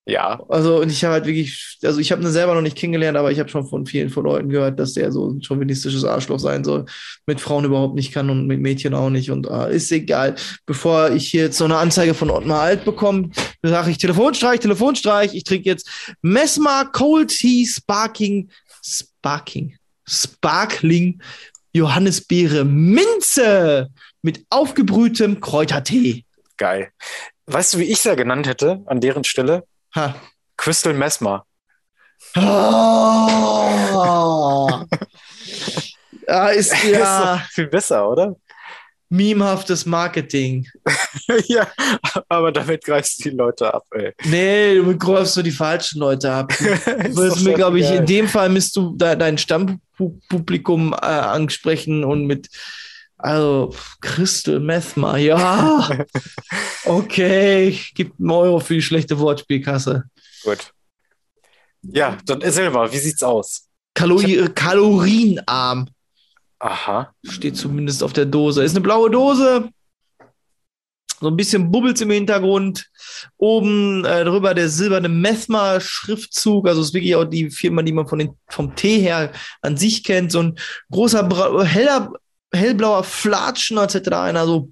Ja, Also, und ich habe halt wirklich, also ich habe ihn selber noch nicht kennengelernt, aber ich habe schon von vielen von Leuten gehört, dass der so ein chauvinistisches Arschloch sein soll. Mit Frauen überhaupt nicht kann und mit Mädchen auch nicht. Und ah, ist egal. Bevor ich hier jetzt so eine Anzeige von Ottmar Alt bekomme, sage ich Telefonstreich, Telefonstreich. Ich trinke jetzt Messmer Cold Tea Sparking, Sparking, Sparkling Johannisbeere Minze mit aufgebrühtem Kräutertee. geil. Weißt du, wie ich es ja genannt hätte an deren Stelle? Ha. Crystal Mesmer. Ah, (laughs) ja, ist Ist ja doch viel besser, oder? memehaftes Marketing. (laughs) ja, aber damit greifst du die Leute ab, ey. Nee, du greifst so die falschen Leute ab. (laughs) Du Ist mir, glaube ich, scheißegal. in dem Fall müsst du de dein Stammpublikum äh, ansprechen und mit, also, Crystal Methma, ja. (laughs) Okay, gib einen Euro für die schlechte Wortspielkasse. Gut. Ja, dann mal, wie sieht's aus? Kalori kalorienarm. Aha. Steht zumindest auf der Dose. Ist eine blaue Dose. So ein bisschen Bubbles im Hintergrund. Oben äh, drüber der silberne Methma-Schriftzug. Also ist wirklich auch die Firma, die man von den, vom Tee her an sich kennt. So ein großer, heller, hellblauer Flatschen, als hätte da einer so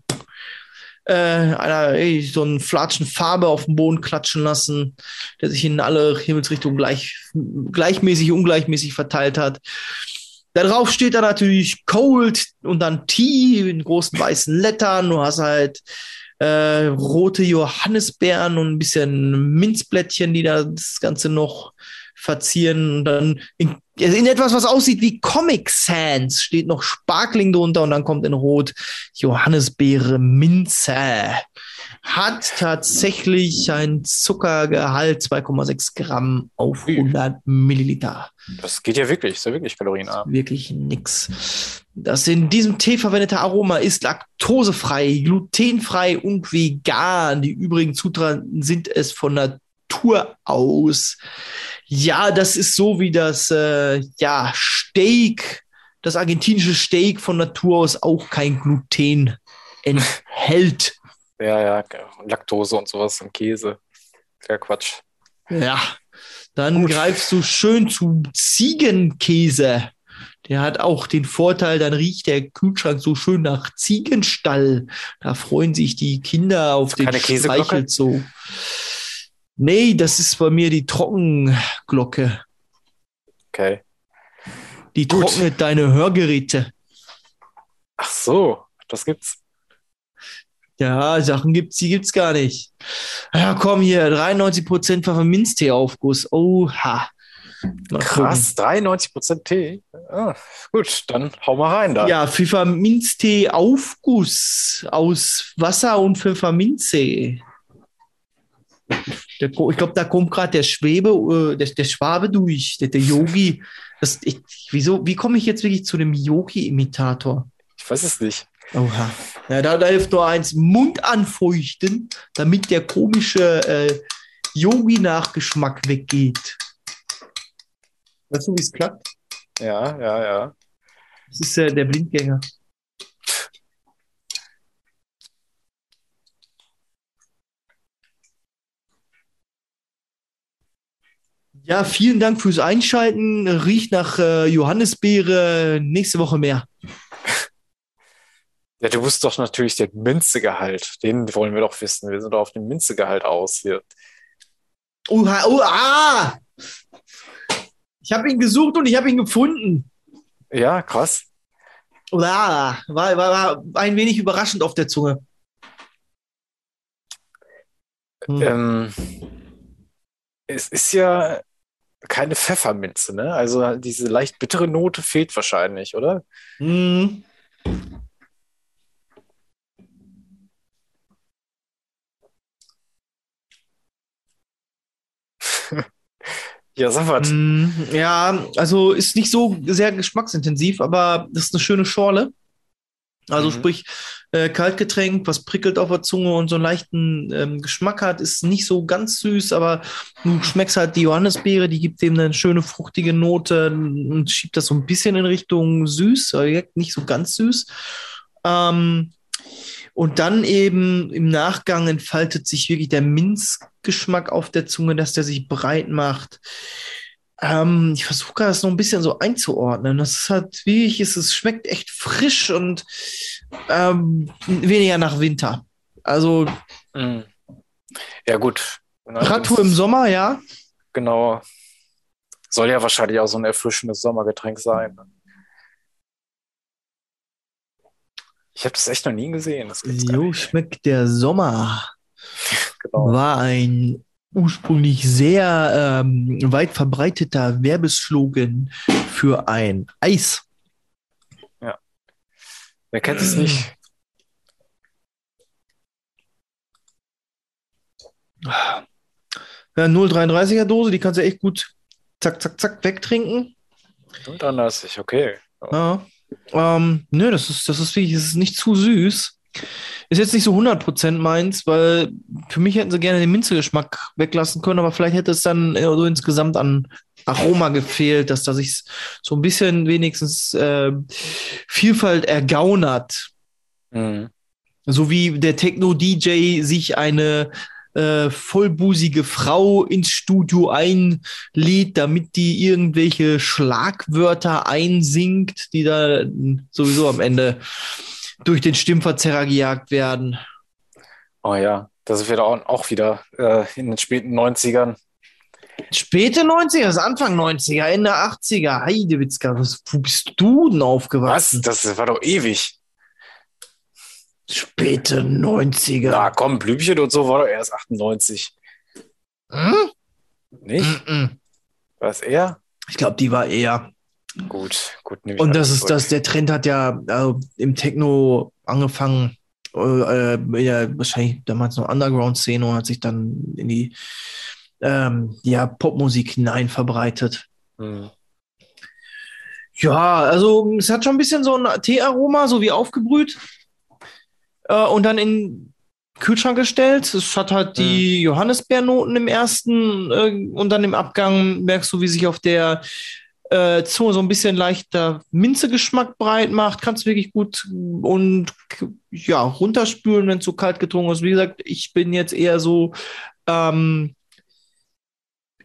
äh, einer, ey, so einen Flatschen Farbe auf den Boden klatschen lassen, der sich in alle Himmelsrichtungen gleich, gleichmäßig, ungleichmäßig verteilt hat. Da drauf steht da natürlich Cold und dann Tea in großen weißen Lettern. Du hast halt äh, rote Johannisbeeren und ein bisschen Minzblättchen, die da das Ganze noch verzieren. Und dann in, in etwas, was aussieht wie Comic Sans, steht noch Sparkling drunter und dann kommt in Rot Johannisbeere Minze. Hat tatsächlich ein Zuckergehalt 2,6 Gramm auf 100 Milliliter Das geht ja wirklich, ist ja wirklich kalorienarm. wirklich nix. Das in diesem Tee verwendete Aroma ist laktosefrei, glutenfrei und vegan. Die übrigen Zutaten sind es von Natur aus. Ja, das ist so wie das äh, ja, Steak, das argentinische Steak von Natur aus auch kein Gluten enthält. (laughs) Ja, ja, Laktose und sowas und Käse. Ja, Quatsch. Ja, dann greifst du schön zu Ziegenkäse. Der hat auch den Vorteil, dann riecht der Kühlschrank so schön nach Ziegenstall. Da freuen sich die Kinder auf den keine Käseglocke? Nee, das ist bei mir die Trockenglocke. Okay. Die Gut. trocknet deine Hörgeräte. Ach so, das gibt's. Ja, Sachen gibt's, die gibt's gar nicht. Ja, komm hier, 93% Pfefferminztee-Aufguss. Oha. Mal Krass, 93% Tee. Ah, gut, dann hau mal rein da. Ja, Pfefferminztee-Aufguss aus Wasser und Pfefferminze. Der, ich glaube, da kommt gerade der Schwebe, äh, der, der Schwabe durch, der, der Yogi. Das, ich, wieso, wie komme ich jetzt wirklich zu dem Yogi-Imitator? Ich weiß es nicht. Oha. Ja, da, da hilft nur eins, Mund anfeuchten, damit der komische äh, Yogi-Nachgeschmack weggeht. Weißt du, wie es klappt? Ja, ja, ja. Das ist äh, der Blindgänger. Ja, vielen Dank fürs Einschalten. Riecht nach äh, Johannisbeere. Nächste Woche mehr. (laughs) Ja, du wusst doch natürlich den Minzegehalt. Den wollen wir doch wissen. Wir sind doch auf den Minzegehalt aus hier. Oha, oh, ah! Ich habe ihn gesucht und ich habe ihn gefunden. Ja, krass. Oha, war, war, war ein wenig überraschend auf der Zunge. Hm. Ähm, es ist ja keine Pfefferminze, ne? Also diese leicht bittere Note fehlt wahrscheinlich, oder? Hm. (laughs) Ja, sag was. Mm, Ja, also ist nicht so sehr geschmacksintensiv, aber das ist eine schöne Schorle. Also Mhm. sprich, äh, Kaltgetränk, was prickelt auf der Zunge und so einen leichten ähm, Geschmack hat, ist nicht so ganz süß, aber du schmeckst halt die Johannisbeere, die gibt dem eine schöne fruchtige Note und schiebt das so ein bisschen in Richtung süß, aber nicht so ganz süß. Ähm, und dann eben im Nachgang entfaltet sich wirklich der Minzgeschmack auf der Zunge, dass der sich breit macht. Ähm, ich versuche gerade das noch ein bisschen so einzuordnen. Das ist halt wirklich, es, es schmeckt echt frisch und ähm, weniger nach Winter. Also Mhm. Ja, gut. Ne, Radtour im Sommer, ja. Genau. Soll ja wahrscheinlich auch so ein erfrischendes Sommergetränk sein. Ich habe das echt noch nie gesehen. Nicht. schmeckt der Sommer. (laughs) Genau. War ein ursprünglich sehr ähm, weit verbreiteter Werbeslogan für ein Eis. Wer kennt es nicht? Ja, 0,33er Dose, die kannst du echt gut zack, zack, zack wegtrinken. Und anders, okay. Ja. Ähm, nö, das ist, das ist wirklich, es ist nicht zu süß. Ist jetzt nicht so 100% meins, weil für mich hätten sie gerne den Minzegeschmack weglassen können, aber vielleicht hätte es dann äh, so insgesamt an Aroma gefehlt, dass da sich so ein bisschen wenigstens äh, Vielfalt ergaunert. Mhm. So wie der Techno-DJ sich eine äh, vollbusige Frau ins Studio einlädt, damit die irgendwelche Schlagwörter einsingt, die da sowieso am Ende durch den Stimmverzerrer gejagt werden. Oh ja, das ist wieder auch, auch wieder äh, in den späten 90ern. Späte 90er, das ist Anfang 90er, Ende 80er. Heidewitzka, was, wo bist du denn Was? aufgewachsen? Das war doch ewig. Späte 90er. Na komm, Blümchen und so war doch erst 98. Hm? Nicht? Mm-mm. Was er? Ich glaube, die war eher. Gut, gut. Und das ist das, der Trend hat ja äh, im Techno angefangen, äh, äh, ja, wahrscheinlich damals noch Underground-Szene und hat sich dann in die ähm, ja, Popmusik hinein verbreitet. Hm. Ja, also es hat schon ein bisschen so ein Teearoma, so wie aufgebrüht. Äh, und dann in Kühlschrank gestellt. Es hat halt die Johannisbeernoten im ersten äh, und dann im Abgang merkst du, wie sich auf der äh, Zunge so ein bisschen leichter Minzegeschmack breit macht. Kannst wirklich gut und ja, runterspülen, wenn es so kalt getrunken ist. Wie gesagt, ich bin jetzt eher so ähm,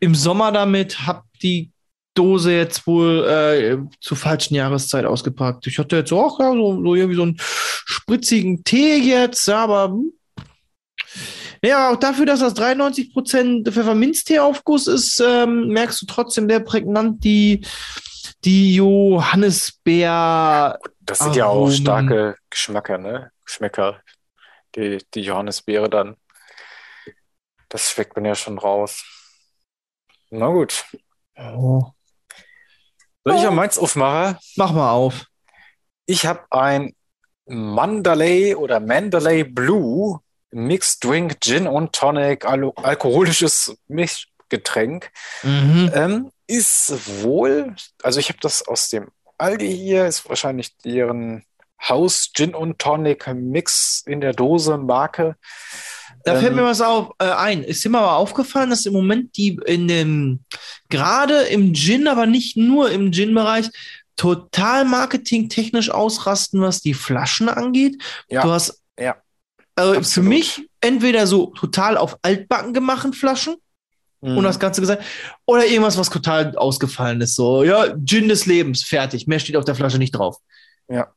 im Sommer damit, hab die Dose jetzt wohl äh, zur falschen Jahreszeit ausgepackt. Ich hatte jetzt ach ja, so, so irgendwie so einen spritzigen Tee jetzt, ja, aber hm. Ja, auch dafür, dass das 93% Pfefferminztee-Aufguss ist, ähm, merkst du trotzdem sehr prägnant die, die Johannisbeer. Das sind ja auch starke Geschmäcker, ne? Geschmäcker. Die, die Johannisbeere dann. Das schmeckt man ja schon raus. Na gut. Oh, Soll ich ja meins aufmachen? mach mal auf. Ich habe ein Mandalay oder Mandalay Blue Mixed Drink Gin und Tonic al alkoholisches Mischgetränk. Mhm. Ähm, ist wohl, also ich habe das aus dem Aldi hier, ist wahrscheinlich deren Haus Gin und Tonic Mix in der Dose Marke. Da fällt Ähm, mir was auf, äh, ein. Ist dir mal aufgefallen, dass im Moment die in dem, gerade im Gin, aber nicht nur im Gin-Bereich, total marketingtechnisch ausrasten, was die Flaschen angeht. Ja, Du hast, also für absolut. mich entweder so total auf altbacken gemachten Flaschen Mhm. und das Ganze gesagt, oder irgendwas, was total ausgefallen ist. So, ja, Gin des Lebens, fertig. Mehr steht auf der Flasche nicht drauf. Ja.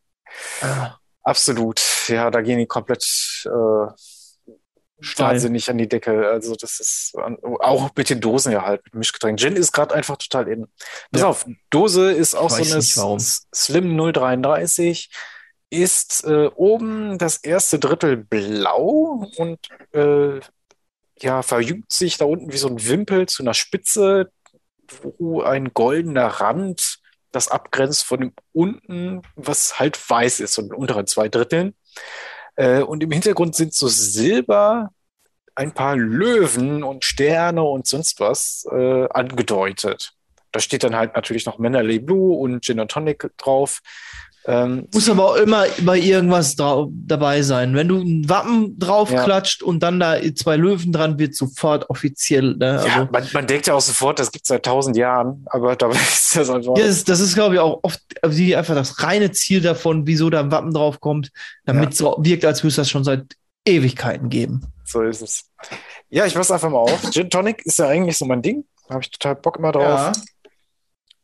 Äh, Absolut. Ja, da gehen die komplett äh, wahnsinnig an die Decke. Also das ist auch mit den Dosen ja halt, mit Mischgetränk. Gin ist gerade einfach total in. Pass Ja. auf, Dose ist auch so eine Slim 033, ist äh, oben das erste Drittel blau und äh, ja, verjüngt sich da unten wie so ein Wimpel zu einer Spitze, wo ein goldener Rand das abgrenzt von dem unten, was halt weiß ist, und den unteren zwei Dritteln. Äh, und im Hintergrund sind so Silber, ein paar Löwen und Sterne und sonst was äh, angedeutet. Da steht dann halt natürlich noch Manderley Blue und Gin Tonic drauf. Ähm, Muss aber auch immer bei irgendwas dabei sein. Wenn du ein Wappen draufklatscht und dann da zwei Löwen dran, wird sofort offiziell. Ne? Also, ja, man, man denkt ja auch sofort, das gibt es seit tausend Jahren, aber dabei (laughs) ist das einfach. Ja, das, das ist, glaube ich, auch oft also die, einfach das reine Ziel davon, wieso da ein Wappen drauf kommt, damit es so wirkt, als würde es das schon seit Ewigkeiten geben. So ist es. Ja, ich mach's einfach mal auf. Gin Tonic ist ja eigentlich so mein Ding. Da habe ich total Bock immer drauf.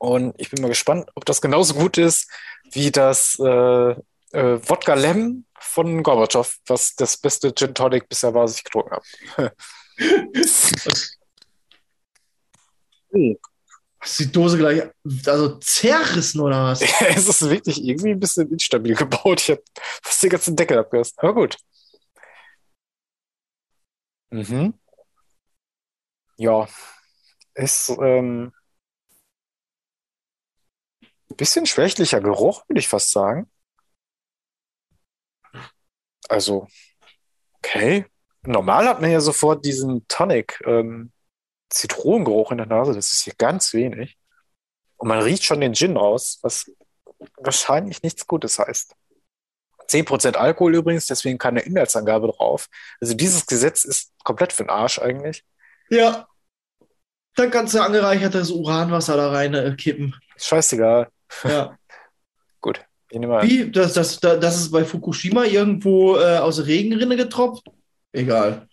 Und ich bin mal gespannt, ob das genauso gut ist wie das äh, äh, Wodka Lem von Gorbatschow, was das beste Gin Tonic bisher war, was ich getrunken habe. Ist (laughs) die Dose gleich, also zerrissen oder was? (laughs) es ist wirklich irgendwie ein bisschen instabil gebaut. Ich habe fast den ganzen Deckel abgerissen. Aber gut. Mhm. Ja. Ist ähm, bisschen schwächlicher Geruch, würde ich fast sagen. Also, okay. Normal hat man ja sofort diesen Tonic, ähm, Zitronengeruch in der Nase. Das ist hier ganz wenig. Und man riecht schon den Gin raus, was wahrscheinlich nichts Gutes heißt. 10% Alkohol übrigens, deswegen keine Inhaltsangabe drauf. Also dieses Gesetz ist komplett für den Arsch eigentlich. Ja. Dann kannst du angereichertes Uranwasser da rein äh, kippen. Scheißegal. Ja. (laughs) Gut. Wie? Das, das, das, ist bei Fukushima irgendwo äh, aus der Regenrinne getropft? Egal.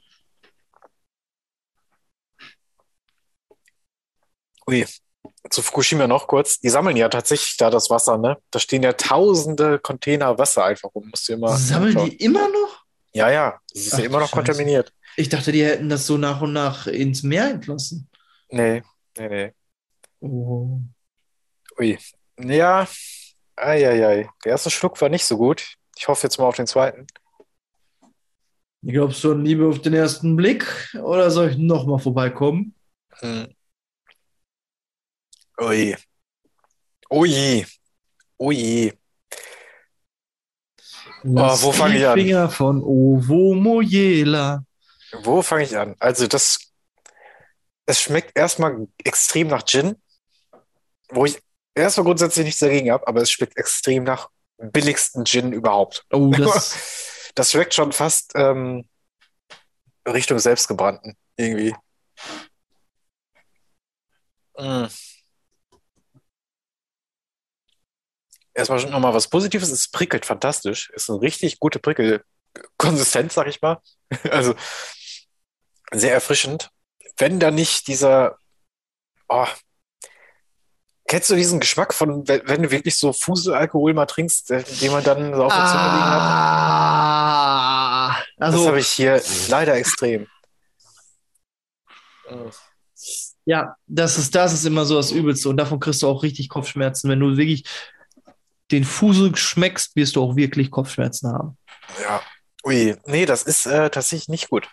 Ui, zu Fukushima noch kurz. Die sammeln ja tatsächlich da das Wasser, ne? Da stehen ja tausende Container Wasser einfach rum. Musst du immer Sammeln anschauen. die immer noch? Ja, ja. Das ist Ach ja immer noch Scheiße. kontaminiert. Ich dachte, die hätten das so nach und nach ins Meer entlassen. Nee, nee, nee. Oh. Ui. Ja. Eieiei. Der erste Schluck war nicht so gut. Ich hoffe jetzt mal auf den zweiten. Glaubst du an Liebe auf den ersten Blick oder soll ich nochmal vorbeikommen? Hm. Ui. Ui. Ui. Lass wo fang die ich an? Finger von Ovo Mojela. Wo fange ich an? Also das, es schmeckt erstmal extrem nach Gin, wo ich erstmal grundsätzlich nichts dagegen habe, aber es schmeckt extrem nach billigsten Gin überhaupt. Oh, das. (laughs) Das schmeckt schon fast ähm, Richtung selbstgebrannten irgendwie. Mm. Erstmal schon nochmal was Positives. Es prickelt fantastisch. Ist eine richtig gute Prickelkonsistenz, sag ich mal. (laughs) Also sehr erfrischend. Wenn da nicht dieser, oh, kennst du diesen Geschmack von, wenn, du wirklich so Fuselalkohol mal trinkst, äh, den man dann so auf der Zunge liegen hat? Ah, Das also, habe ich hier leider extrem. Ja, das ist, das ist immer so das Übelste und davon kriegst du auch richtig Kopfschmerzen. Wenn du wirklich den Fusel schmeckst, wirst du auch wirklich Kopfschmerzen haben. Ja, ui, nee, das ist äh, tatsächlich nicht gut.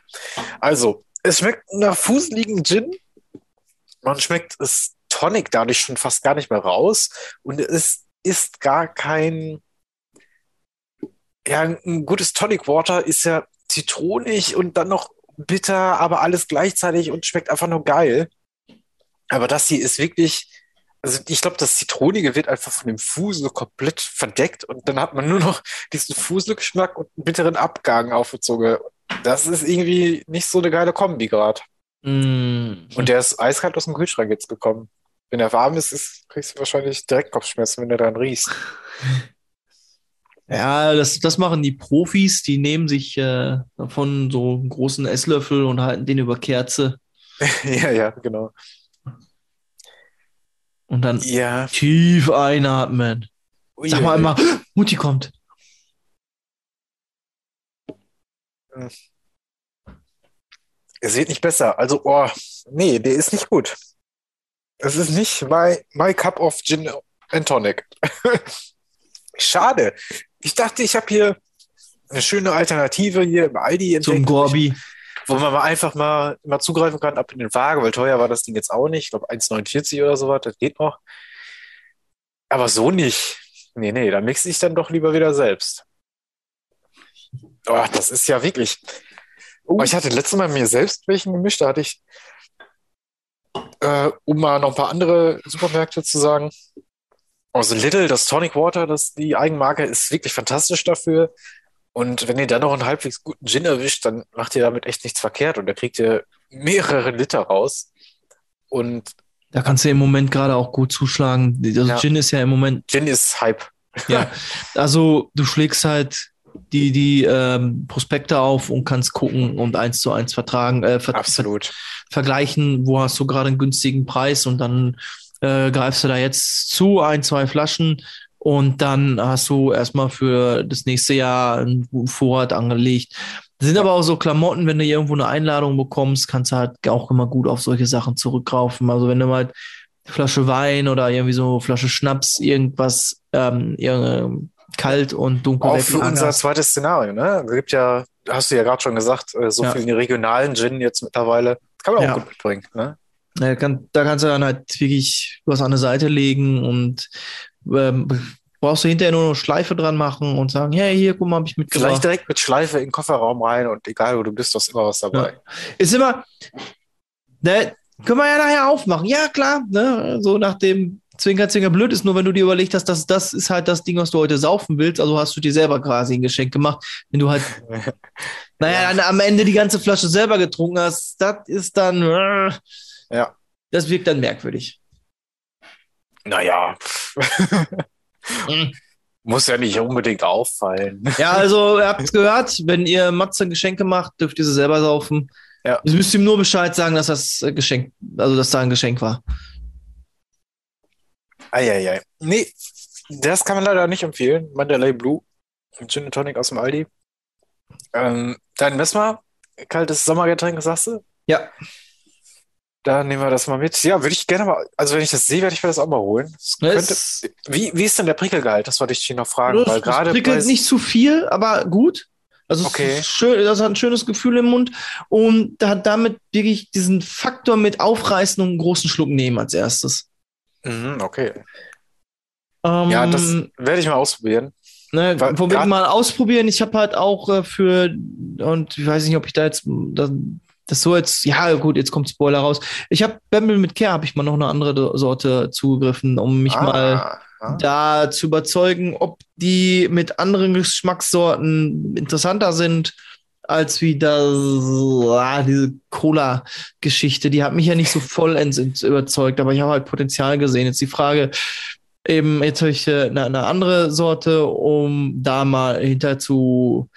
Also, es schmeckt nach fuseligen Gin. Man schmeckt es Tonic dadurch schon fast gar nicht mehr raus. Und es ist gar kein. Ja, ein gutes Tonic Water ist ja zitronig und dann noch bitter, aber alles gleichzeitig und schmeckt einfach nur geil. Aber das hier ist wirklich. Also ich glaube, das Zitronige wird einfach von dem Fusel komplett verdeckt und dann hat man nur noch (laughs) diesen Fuselgeschmack und einen bitteren Abgang auf der Zunge. Das ist irgendwie nicht so eine geile Kombi gerade. Mm. Und der ist eiskalt aus dem Kühlschrank jetzt gekommen. Wenn er warm ist, ist kriegst du wahrscheinlich direkt Kopfschmerzen, wenn du dran riechst. Ja, das, das machen die Profis, die nehmen sich äh, davon so einen großen Esslöffel und halten den über Kerze (laughs) ja, ja, genau. und dann Ja. tief einatmen. Ui, Sag mal einmal, (gasps) Mutti kommt. Es wird nicht besser. Also, oh, nee, der ist nicht gut. Es ist nicht my, my cup of Gin and Tonic. (laughs) Schade. Ich dachte, ich habe hier eine schöne Alternative hier im Aldi Zum entdeckt, Gorbi. wo man mal einfach mal, mal zugreifen kann, ab in den Waage, weil teuer war das Ding jetzt auch nicht. Ich glaube 1,49 oder sowas, das geht noch. Aber so nicht. Nee, nee, da mixe ich dann doch lieber wieder selbst. Oh, das ist ja wirklich. Oh, ich hatte letztes Mal mir selbst welchen gemischt, da hatte ich, äh, um mal noch ein paar andere Supermärkte zu sagen, Also Little, das Tonic Water, das, die Eigenmarke, ist wirklich fantastisch dafür. Und wenn ihr dann noch einen halbwegs guten Gin erwischt, dann macht ihr damit echt nichts verkehrt und da kriegt ihr mehrere Liter raus. Und Da kannst du im Moment gerade auch gut zuschlagen. Also Ja. Gin ist ja im Moment, Gin ist Hype. ja, (laughs) also du schlägst halt die, die ähm, Prospekte auf und kannst gucken und eins zu eins vertragen, äh, ver Absolut. Vergleichen, wo hast du gerade einen günstigen Preis und dann äh, greifst du da jetzt zu, ein, zwei Flaschen und dann hast du erstmal für das nächste Jahr einen Vorrat angelegt. Das sind aber auch so Klamotten, wenn du irgendwo eine Einladung bekommst, kannst du halt auch immer gut auf solche Sachen zurückgreifen. Also wenn du mal Flasche Wein oder irgendwie so Flasche Schnaps, irgendwas ähm, irgendein kalt und dunkel Auch für unser zweites Szenario, ne? Es gibt ja, hast du ja gerade schon gesagt, äh, so Ja. viele regionalen Gin jetzt mittlerweile. Kann man auch Ja. gut mitbringen, ne? Ja, kann, da kannst du dann halt wirklich was an der Seite legen und ähm, brauchst du hinterher nur eine Schleife dran machen und sagen, hey, hier, guck mal, hab ich Vielleicht mitgebracht. direkt mit Schleife in den Kofferraum rein und egal wo du bist, du hast immer was dabei. Ist immer, ne, können wir ja nachher aufmachen. Ja, klar, ne, so nach dem Zwinker, Zwinker blöd ist nur, wenn du dir überlegt hast, dass das ist halt das Ding, was du heute saufen willst, also hast du dir selber quasi ein Geschenk gemacht. Wenn du halt, (laughs) naja, dann am Ende die ganze Flasche selber getrunken hast, das ist dann, äh, Ja. das wirkt dann merkwürdig. Naja. Mhm. Muss ja nicht unbedingt auffallen. Ja, also ihr habt es gehört, wenn ihr Matze Geschenke macht, dürft ihr sie selber saufen. Ja. Ihr müsst ihm nur Bescheid sagen, dass das äh, Geschenk, also dass da ein Geschenk war. Eieiei. Nee, das kann man leider nicht empfehlen. Mandalay Blue, Gin Tonic aus dem Aldi. Ähm, dein Messmer, kaltes Sommergetränk, sagst du? Ja. Da nehmen wir das mal mit. Ja, würde ich gerne mal, also wenn ich das sehe, werde ich mir das auch mal holen. Könnte, wie, wie ist denn der Prickelgehalt? Das wollte ich dich noch fragen, weil das, das gerade prickelt nicht zu viel, aber gut. Also Okay. schön, das hat ein schönes Gefühl im Mund und da hat damit wirklich diesen Faktor mit aufreißen und einen großen Schluck nehmen als erstes. Mhm, okay. Ähm, Ja, das werde ich mal ausprobieren. Ne, grad- mal ausprobieren. Ich habe halt auch äh, für, und ich weiß nicht, ob ich da jetzt das, das so jetzt, ja gut, jetzt kommt Spoiler raus. Ich habe Bamble mit Care, habe ich mal noch eine andere Sorte zugegriffen, um mich mal Ah, ah. da zu überzeugen, ob die mit anderen Geschmackssorten interessanter sind als wie das, ah, diese Cola-Geschichte. Die hat mich ja nicht so vollends überzeugt, aber ich habe halt Potenzial gesehen. Jetzt die Frage, eben, jetzt habe ich äh, eine, eine andere Sorte, um da mal hinter zu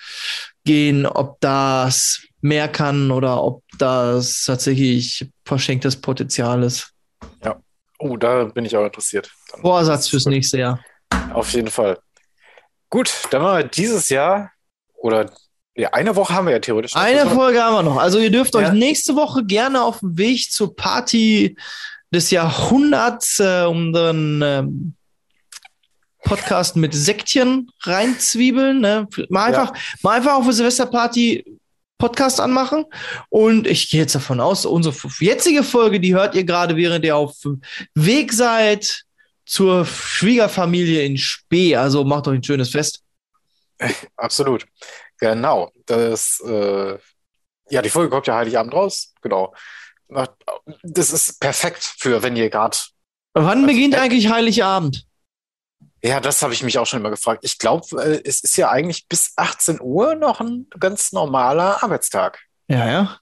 gehen, ob das mehr kann oder ob das tatsächlich verschenktes Potenzial ist. Oh, da bin ich auch interessiert. Dann- Vorsatz fürs nächste Jahr. Auf jeden Fall. Gut, dann machen wir dieses Jahr oder ja, eine Woche haben wir ja theoretisch. Eine Folge haben wir noch. Also ihr dürft Ja. euch nächste Woche gerne auf dem Weg zur Party des Jahrhunderts äh, unseren ähm, Podcast mit Säckchen reinzwiebeln. Ne? Mal, einfach, mal einfach auf eine Silvesterparty Podcast anmachen. Und ich gehe jetzt davon aus, unsere jetzige Folge, die hört ihr gerade, während ihr auf dem Weg seid zur Schwiegerfamilie in Spee. Also macht euch ein schönes Fest. (laughs) Absolut. Genau. Das, äh, ja, die Folge kommt ja Heiligabend raus. Genau. Das ist perfekt für, wenn ihr gerade. Wann Also, beginnt eigentlich Heiligabend? Ja, das habe ich mich auch schon immer gefragt. Ich glaube, äh, es ist ja eigentlich bis 18 Uhr noch ein ganz normaler Arbeitstag. Ja, ja.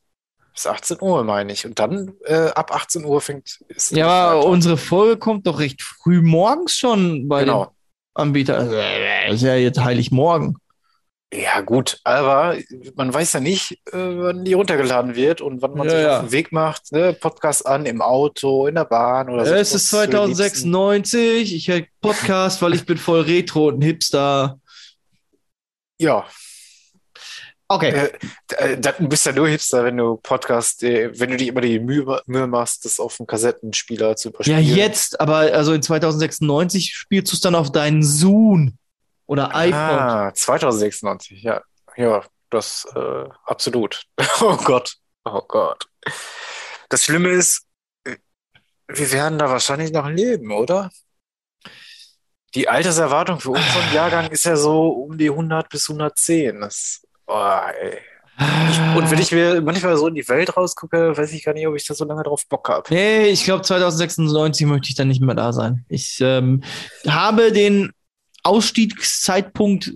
Bis 18 Uhr, meine ich. Und dann äh, ab 18 Uhr fängt. Ist Ja, aber unsere Folge kommt doch recht früh morgens schon bei Genau. dem Anbieter. Also, äh, ist ja jetzt Heiligmorgen. Ja, gut, aber man weiß ja nicht, äh, wann die runtergeladen wird und wann man Ja, sich ja. auf den Weg macht. Ne? Podcast an, im Auto, in der Bahn oder so. es ist 2096, ich höre Podcast, weil ich bin voll Retro und ein Hipster. Ja, Okay. äh, äh, da- du bist ja nur Hipster, wenn du Podcast, äh, wenn du dir immer die Mühe, Mühe machst, das auf dem Kassettenspieler zu Ja, überspielen. jetzt, aber also in 2096 spielst du es dann auf deinen Zoom oder iPod. Ah, 2096, ja. Ja, das äh, absolut. (laughs) Oh Gott, oh Gott. Das Schlimme ist, wir werden da wahrscheinlich noch leben, oder? Die Alterserwartung für unseren (sighs) Jahrgang ist ja so um die 100 bis 110. Das, oh, ey. Und wenn ich mir manchmal so in die Welt rausgucke, weiß ich gar nicht, ob ich da so lange drauf Bock habe. Nee, ich glaube 2096 möchte ich dann nicht mehr da sein. Ich ähm, habe den Ausstiegszeitpunkt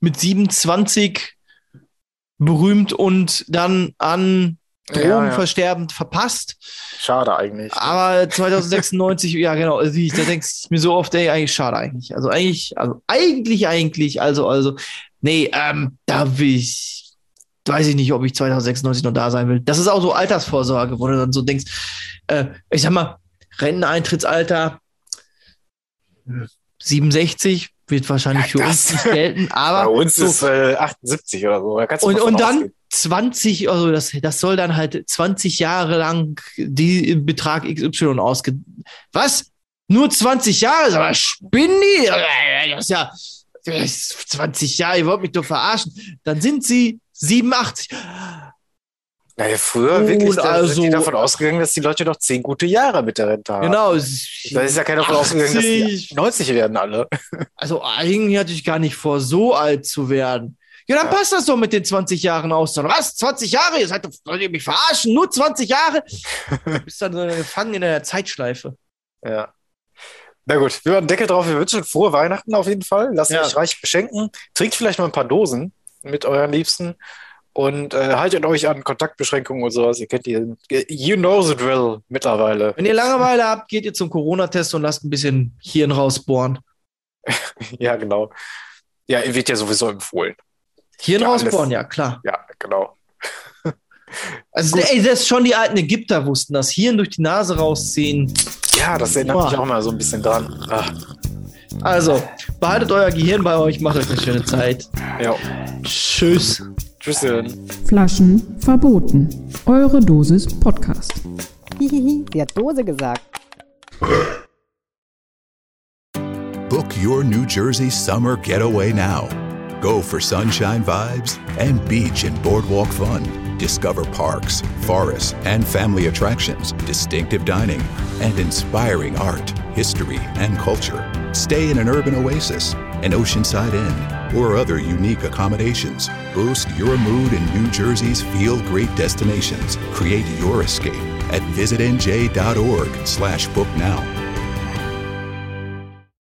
mit 27 berühmt und dann an Ja, Drogen ja. versterbend verpasst. Schade eigentlich. Aber 2096, (laughs) ja genau, also ich, da denkst du mir so oft, ey, eigentlich schade eigentlich. Also eigentlich, also eigentlich, eigentlich, also, also, nee, ähm, da will ich, weiß ich nicht, ob ich 2096 noch da sein will. Das ist auch so Altersvorsorge, wo du dann so denkst, äh, ich sag mal, Renteneintrittsalter 67 wird wahrscheinlich für uns nicht gelten, (laughs) aber Bei uns so, ist äh, 78 oder so. Da und, und dann ausgehen. 20, also das, das soll dann halt 20 Jahre lang die Betrag XY ausge. Was? Nur 20 Jahre? Aber spinnen die? Das ist ja das ist 20 Jahre, ihr wollt mich doch verarschen. Dann sind sie 87. Naja, früher Und wirklich, da also- sind die davon ausgegangen, dass die Leute noch 10 gute Jahre mit der Rente haben. Genau. Da ist ja keiner davon ausgegangen, dass die 80. 90 werden alle. (laughs) Also eigentlich hatte ich gar nicht vor, so alt zu werden. Ja, dann Ja. passt das doch mit den 20 Jahren aus. Dann, Was? 20 Jahre? Ihr seid doch, wollt ihr mich verarschen? Nur 20 Jahre? Du (laughs) bist dann äh, gefangen in der Zeitschleife. Ja. Na gut, wir machen Deckel drauf. Wir wünschen frohe Weihnachten auf jeden Fall. Lasst Ja. euch reich beschenken. Trinkt vielleicht mal ein paar Dosen mit euren Liebsten. Und äh, haltet euch an Kontaktbeschränkungen und sowas. Ihr kennt die. You know the drill mittlerweile. Wenn ihr Langeweile habt, geht ihr zum Corona-Test und lasst ein bisschen Hirn rausbohren. (laughs) Ja, genau. Ja, ihr wird ja sowieso empfohlen. Hirn Ja, alles. rausbohren, ja, klar. Ja, genau. (laughs) Also, ey, selbst schon die alten Ägypter wussten das. Hirn durch die Nase rausziehen. Ja, das erinnert Boah. mich auch mal so ein bisschen dran. Ah, Also, behaltet euer Gehirn bei euch, macht euch eine schöne Zeit. ja. Tschüss. Tschüss. Flaschen verboten. Eure Dosis Podcast. Hihihi, sie hat Dose gesagt. Book your New Jersey summer getaway now. Go for sunshine vibes and beach and boardwalk fun. Discover parks, forests, and family attractions, distinctive dining, and inspiring art, history, and culture. Stay in an urban oasis, an oceanside inn, or other unique accommodations. Boost your mood in New Jersey's feel great destinations. Create your escape at visitnj.org slash book now.